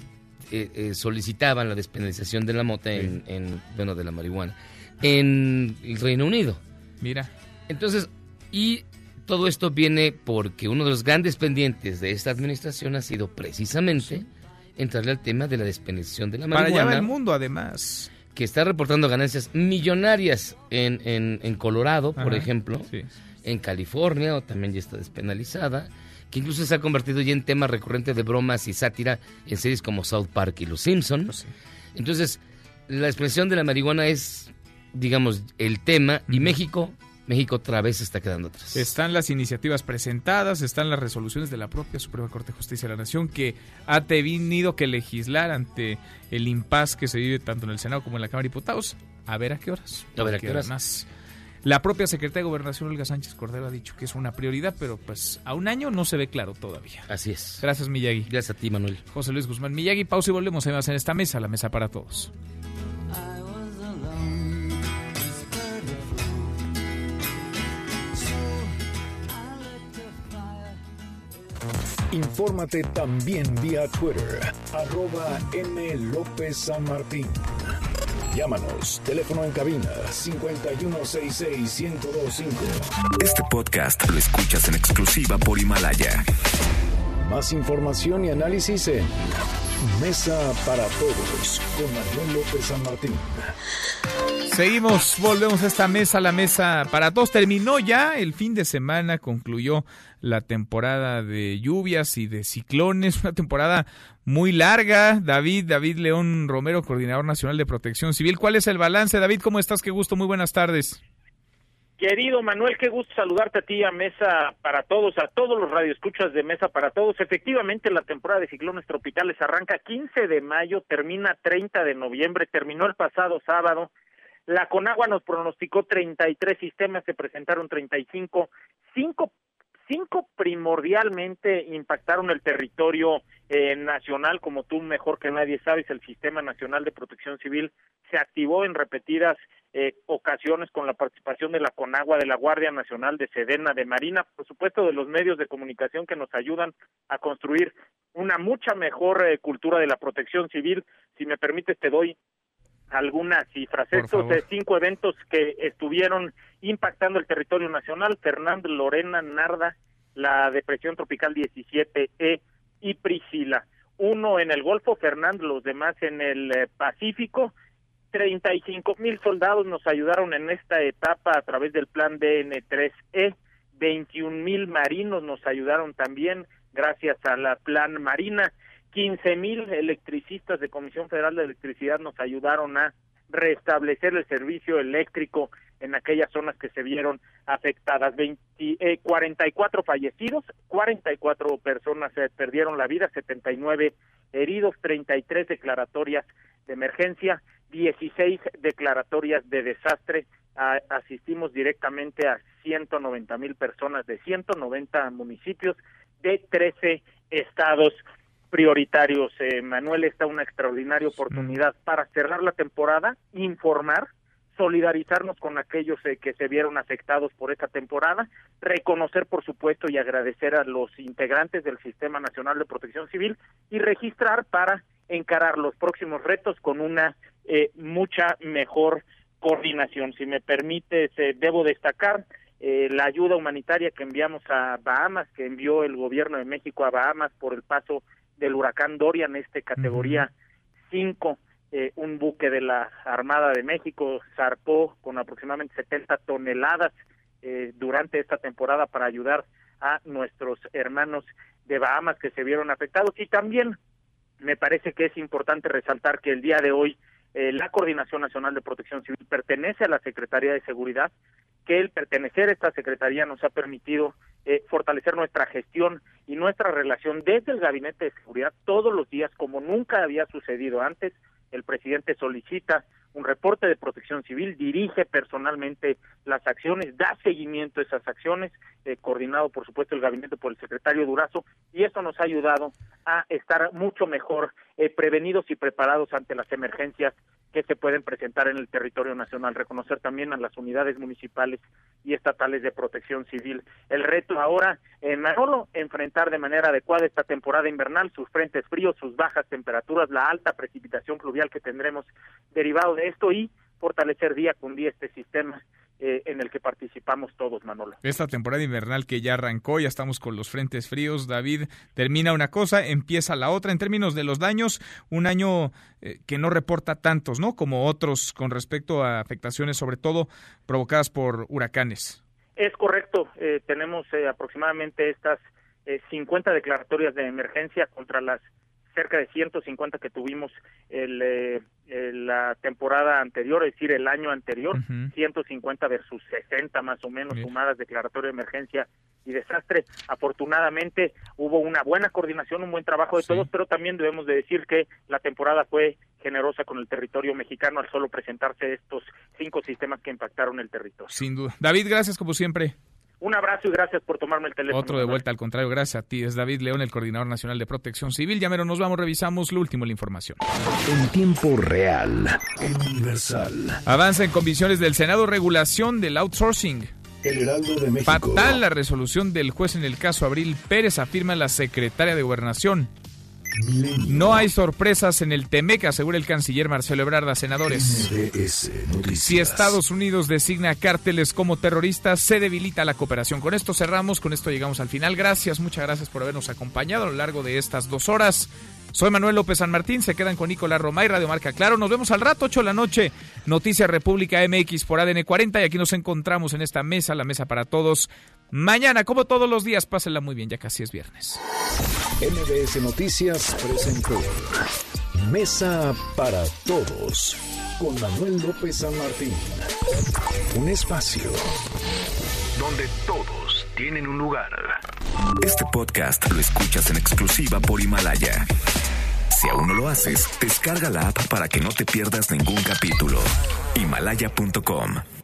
eh, eh, solicitaban la despenalización de la mota en, en- bueno, de la marihuana en el Reino Unido. Mira. Entonces, y todo esto viene porque uno de los grandes pendientes de esta administración ha sido precisamente entrarle al tema de la despenalización de la Para allá marihuana el mundo, además. que está reportando ganancias millonarias en, en- en Colorado, por ejemplo, sí. en California, o también ya está despenalizada, que incluso se ha convertido ya en tema recurrente de bromas y sátira en series como South Park y Los Simpson. Entonces, la expresión de la marihuana es, digamos, el tema, y México, México otra vez está quedando atrás. Están las iniciativas presentadas, están las resoluciones de la propia Suprema Corte de Justicia de la Nación que ha tenido que legislar ante el impas que se vive tanto en el Senado como en la Cámara de Diputados. A ver a qué horas. A ver a qué horas. La propia secretaria de Gobernación, Olga Sánchez Cordero, ha dicho que es una prioridad, pero pues a un año no se ve claro todavía. Así es. Gracias, Miyagi. Gracias a ti, Manuel. José Luis Guzmán Miyagi. Pausa y volvemos además en esta mesa, la mesa para todos. Infórmate también vía Twitter, arroba M. López San Martín. Llámanos, teléfono en cabina 5166-1025. Este podcast lo escuchas en exclusiva por Himalaya. Más información y análisis en Mesa para Todos con Manuel López San Martín. Seguimos, volvemos a esta mesa, la mesa para todos. Terminó ya el fin de semana, concluyó la temporada de lluvias y de ciclones, una temporada muy larga. David, David León Romero, coordinador nacional de protección civil. ¿Cuál es el balance? David, ¿cómo estás? Qué gusto, muy buenas tardes. Querido Manuel, qué gusto saludarte a ti a Mesa para Todos, a todos los radioescuchas de Mesa para Todos. Efectivamente, la temporada de ciclones tropicales arranca 15 de mayo, termina 30 de noviembre, terminó el pasado sábado. La Conagua nos pronosticó 33 sistemas, se presentaron 35, cinco cinco primordialmente impactaron el territorio eh, nacional, como tú mejor que nadie sabes, el Sistema Nacional de Protección Civil se activó en repetidas eh, ocasiones con la participación de la CONAGUA, de la Guardia Nacional, de Sedena, de Marina, por supuesto de los medios de comunicación que nos ayudan a construir una mucha mejor eh, cultura de la protección civil. Si me permites, te doy algunas cifras. Por Estos favor. eh, cinco eventos que estuvieron impactando el territorio nacional, Fernando, Lorena, Narda, la depresión tropical 17E y Priscila. Uno en el Golfo, Fernando, los demás en el eh, Pacífico. 35 mil soldados nos ayudaron en esta etapa a través del plan DN3E. 21 mil marinos nos ayudaron también gracias a la plan Marina. 15 mil electricistas de Comisión Federal de Electricidad nos ayudaron a restablecer el servicio eléctrico en aquellas zonas que se vieron afectadas. 20, eh, 44 fallecidos, 44 personas eh, perdieron la vida, 79 heridos, 33 declaratorias de emergencia, 16 declaratorias de desastre, asistimos directamente a 190 mil personas de 190 municipios de 13 estados prioritarios. Eh, Manuel, está una extraordinaria oportunidad para cerrar la temporada, informar, solidarizarnos con aquellos eh, que se vieron afectados por esta temporada, reconocer, por supuesto, y agradecer a los integrantes del Sistema Nacional de Protección Civil y registrar para encarar los próximos retos con una eh, mucha mejor coordinación. Si me permite, debo destacar eh, la ayuda humanitaria que enviamos a Bahamas, que envió el gobierno de México a Bahamas por el paso del huracán Dorian, este categoría 5, eh, un buque de la Armada de México zarpó con aproximadamente 70 toneladas eh, durante esta temporada para ayudar a nuestros hermanos de Bahamas que se vieron afectados. Y también me parece que es importante resaltar que el día de hoy eh, la Coordinación Nacional de Protección Civil pertenece a la Secretaría de Seguridad, que el pertenecer a esta Secretaría nos ha permitido eh, fortalecer nuestra gestión y nuestra relación desde el Gabinete de Seguridad todos los días, como nunca había sucedido antes. El presidente solicita un reporte de protección civil, dirige personalmente las acciones, da seguimiento a esas acciones, eh, coordinado por supuesto el gabinete por el secretario Durazo, y eso nos ha ayudado a estar mucho mejor eh, prevenidos y preparados ante las emergencias que se pueden presentar en el territorio nacional, reconocer también a las unidades municipales y estatales de protección civil. El reto ahora en Manolo, enfrentar de manera adecuada esta temporada invernal, sus frentes fríos, sus bajas temperaturas, la alta precipitación pluvial que tendremos derivado de esto y fortalecer día con día este sistema eh, en el que participamos todos, Manolo. Esta temporada invernal que ya arrancó, ya estamos con los frentes fríos, David, termina una cosa, empieza la otra. En términos de los daños, un año eh, que no reporta tantos, ¿no? Como otros con respecto a afectaciones, sobre todo provocadas por huracanes. Es correcto, eh, tenemos aproximadamente estas 50 declaratorias de emergencia contra las cerca de 150 que tuvimos el, eh, la temporada anterior, es decir, el año anterior, 150 versus 60 más o menos sumadas declaratoria de emergencia y desastre. Afortunadamente hubo una buena coordinación, un buen trabajo de todos, pero también debemos de decir que la temporada fue generosa con el territorio mexicano al solo presentarse estos cinco sistemas que impactaron el territorio. Sin duda. David, gracias como siempre. Un abrazo y gracias por tomarme el teléfono. Otro de vuelta, al contrario, gracias a ti. Es David León, el Coordinador Nacional de Protección Civil. Ya mero nos vamos, revisamos lo último la información. En tiempo real, universal. Avanza en comisiones del Senado regulación del outsourcing. El Heraldo de México. Fatal la resolución del juez en el caso Abril Pérez, afirma la secretaria de Gobernación. No hay sorpresas en el que asegura el canciller Marcelo Ebrard a senadores. Si Estados Unidos designa cárteles como terroristas, se debilita la cooperación. Con esto cerramos, con esto llegamos al final. Gracias, muchas gracias por habernos acompañado a lo largo de estas dos horas. Soy Manuel López San Martín, se quedan con Nicolás Romay, Radio Marca Claro. Nos vemos al rato, 8 de la noche, Noticias República MX por ADN 40 y aquí nos encontramos en esta mesa, la mesa para todos. Mañana, como todos los días, pásenla muy bien, ya casi es viernes. MBS Noticias presentó Mesa para Todos con Manuel López San Martín. Un espacio donde todos tienen un lugar. Este podcast lo escuchas en exclusiva por Himalaya. Si aún no lo haces, descarga la app para que no te pierdas ningún capítulo. Himalaya.com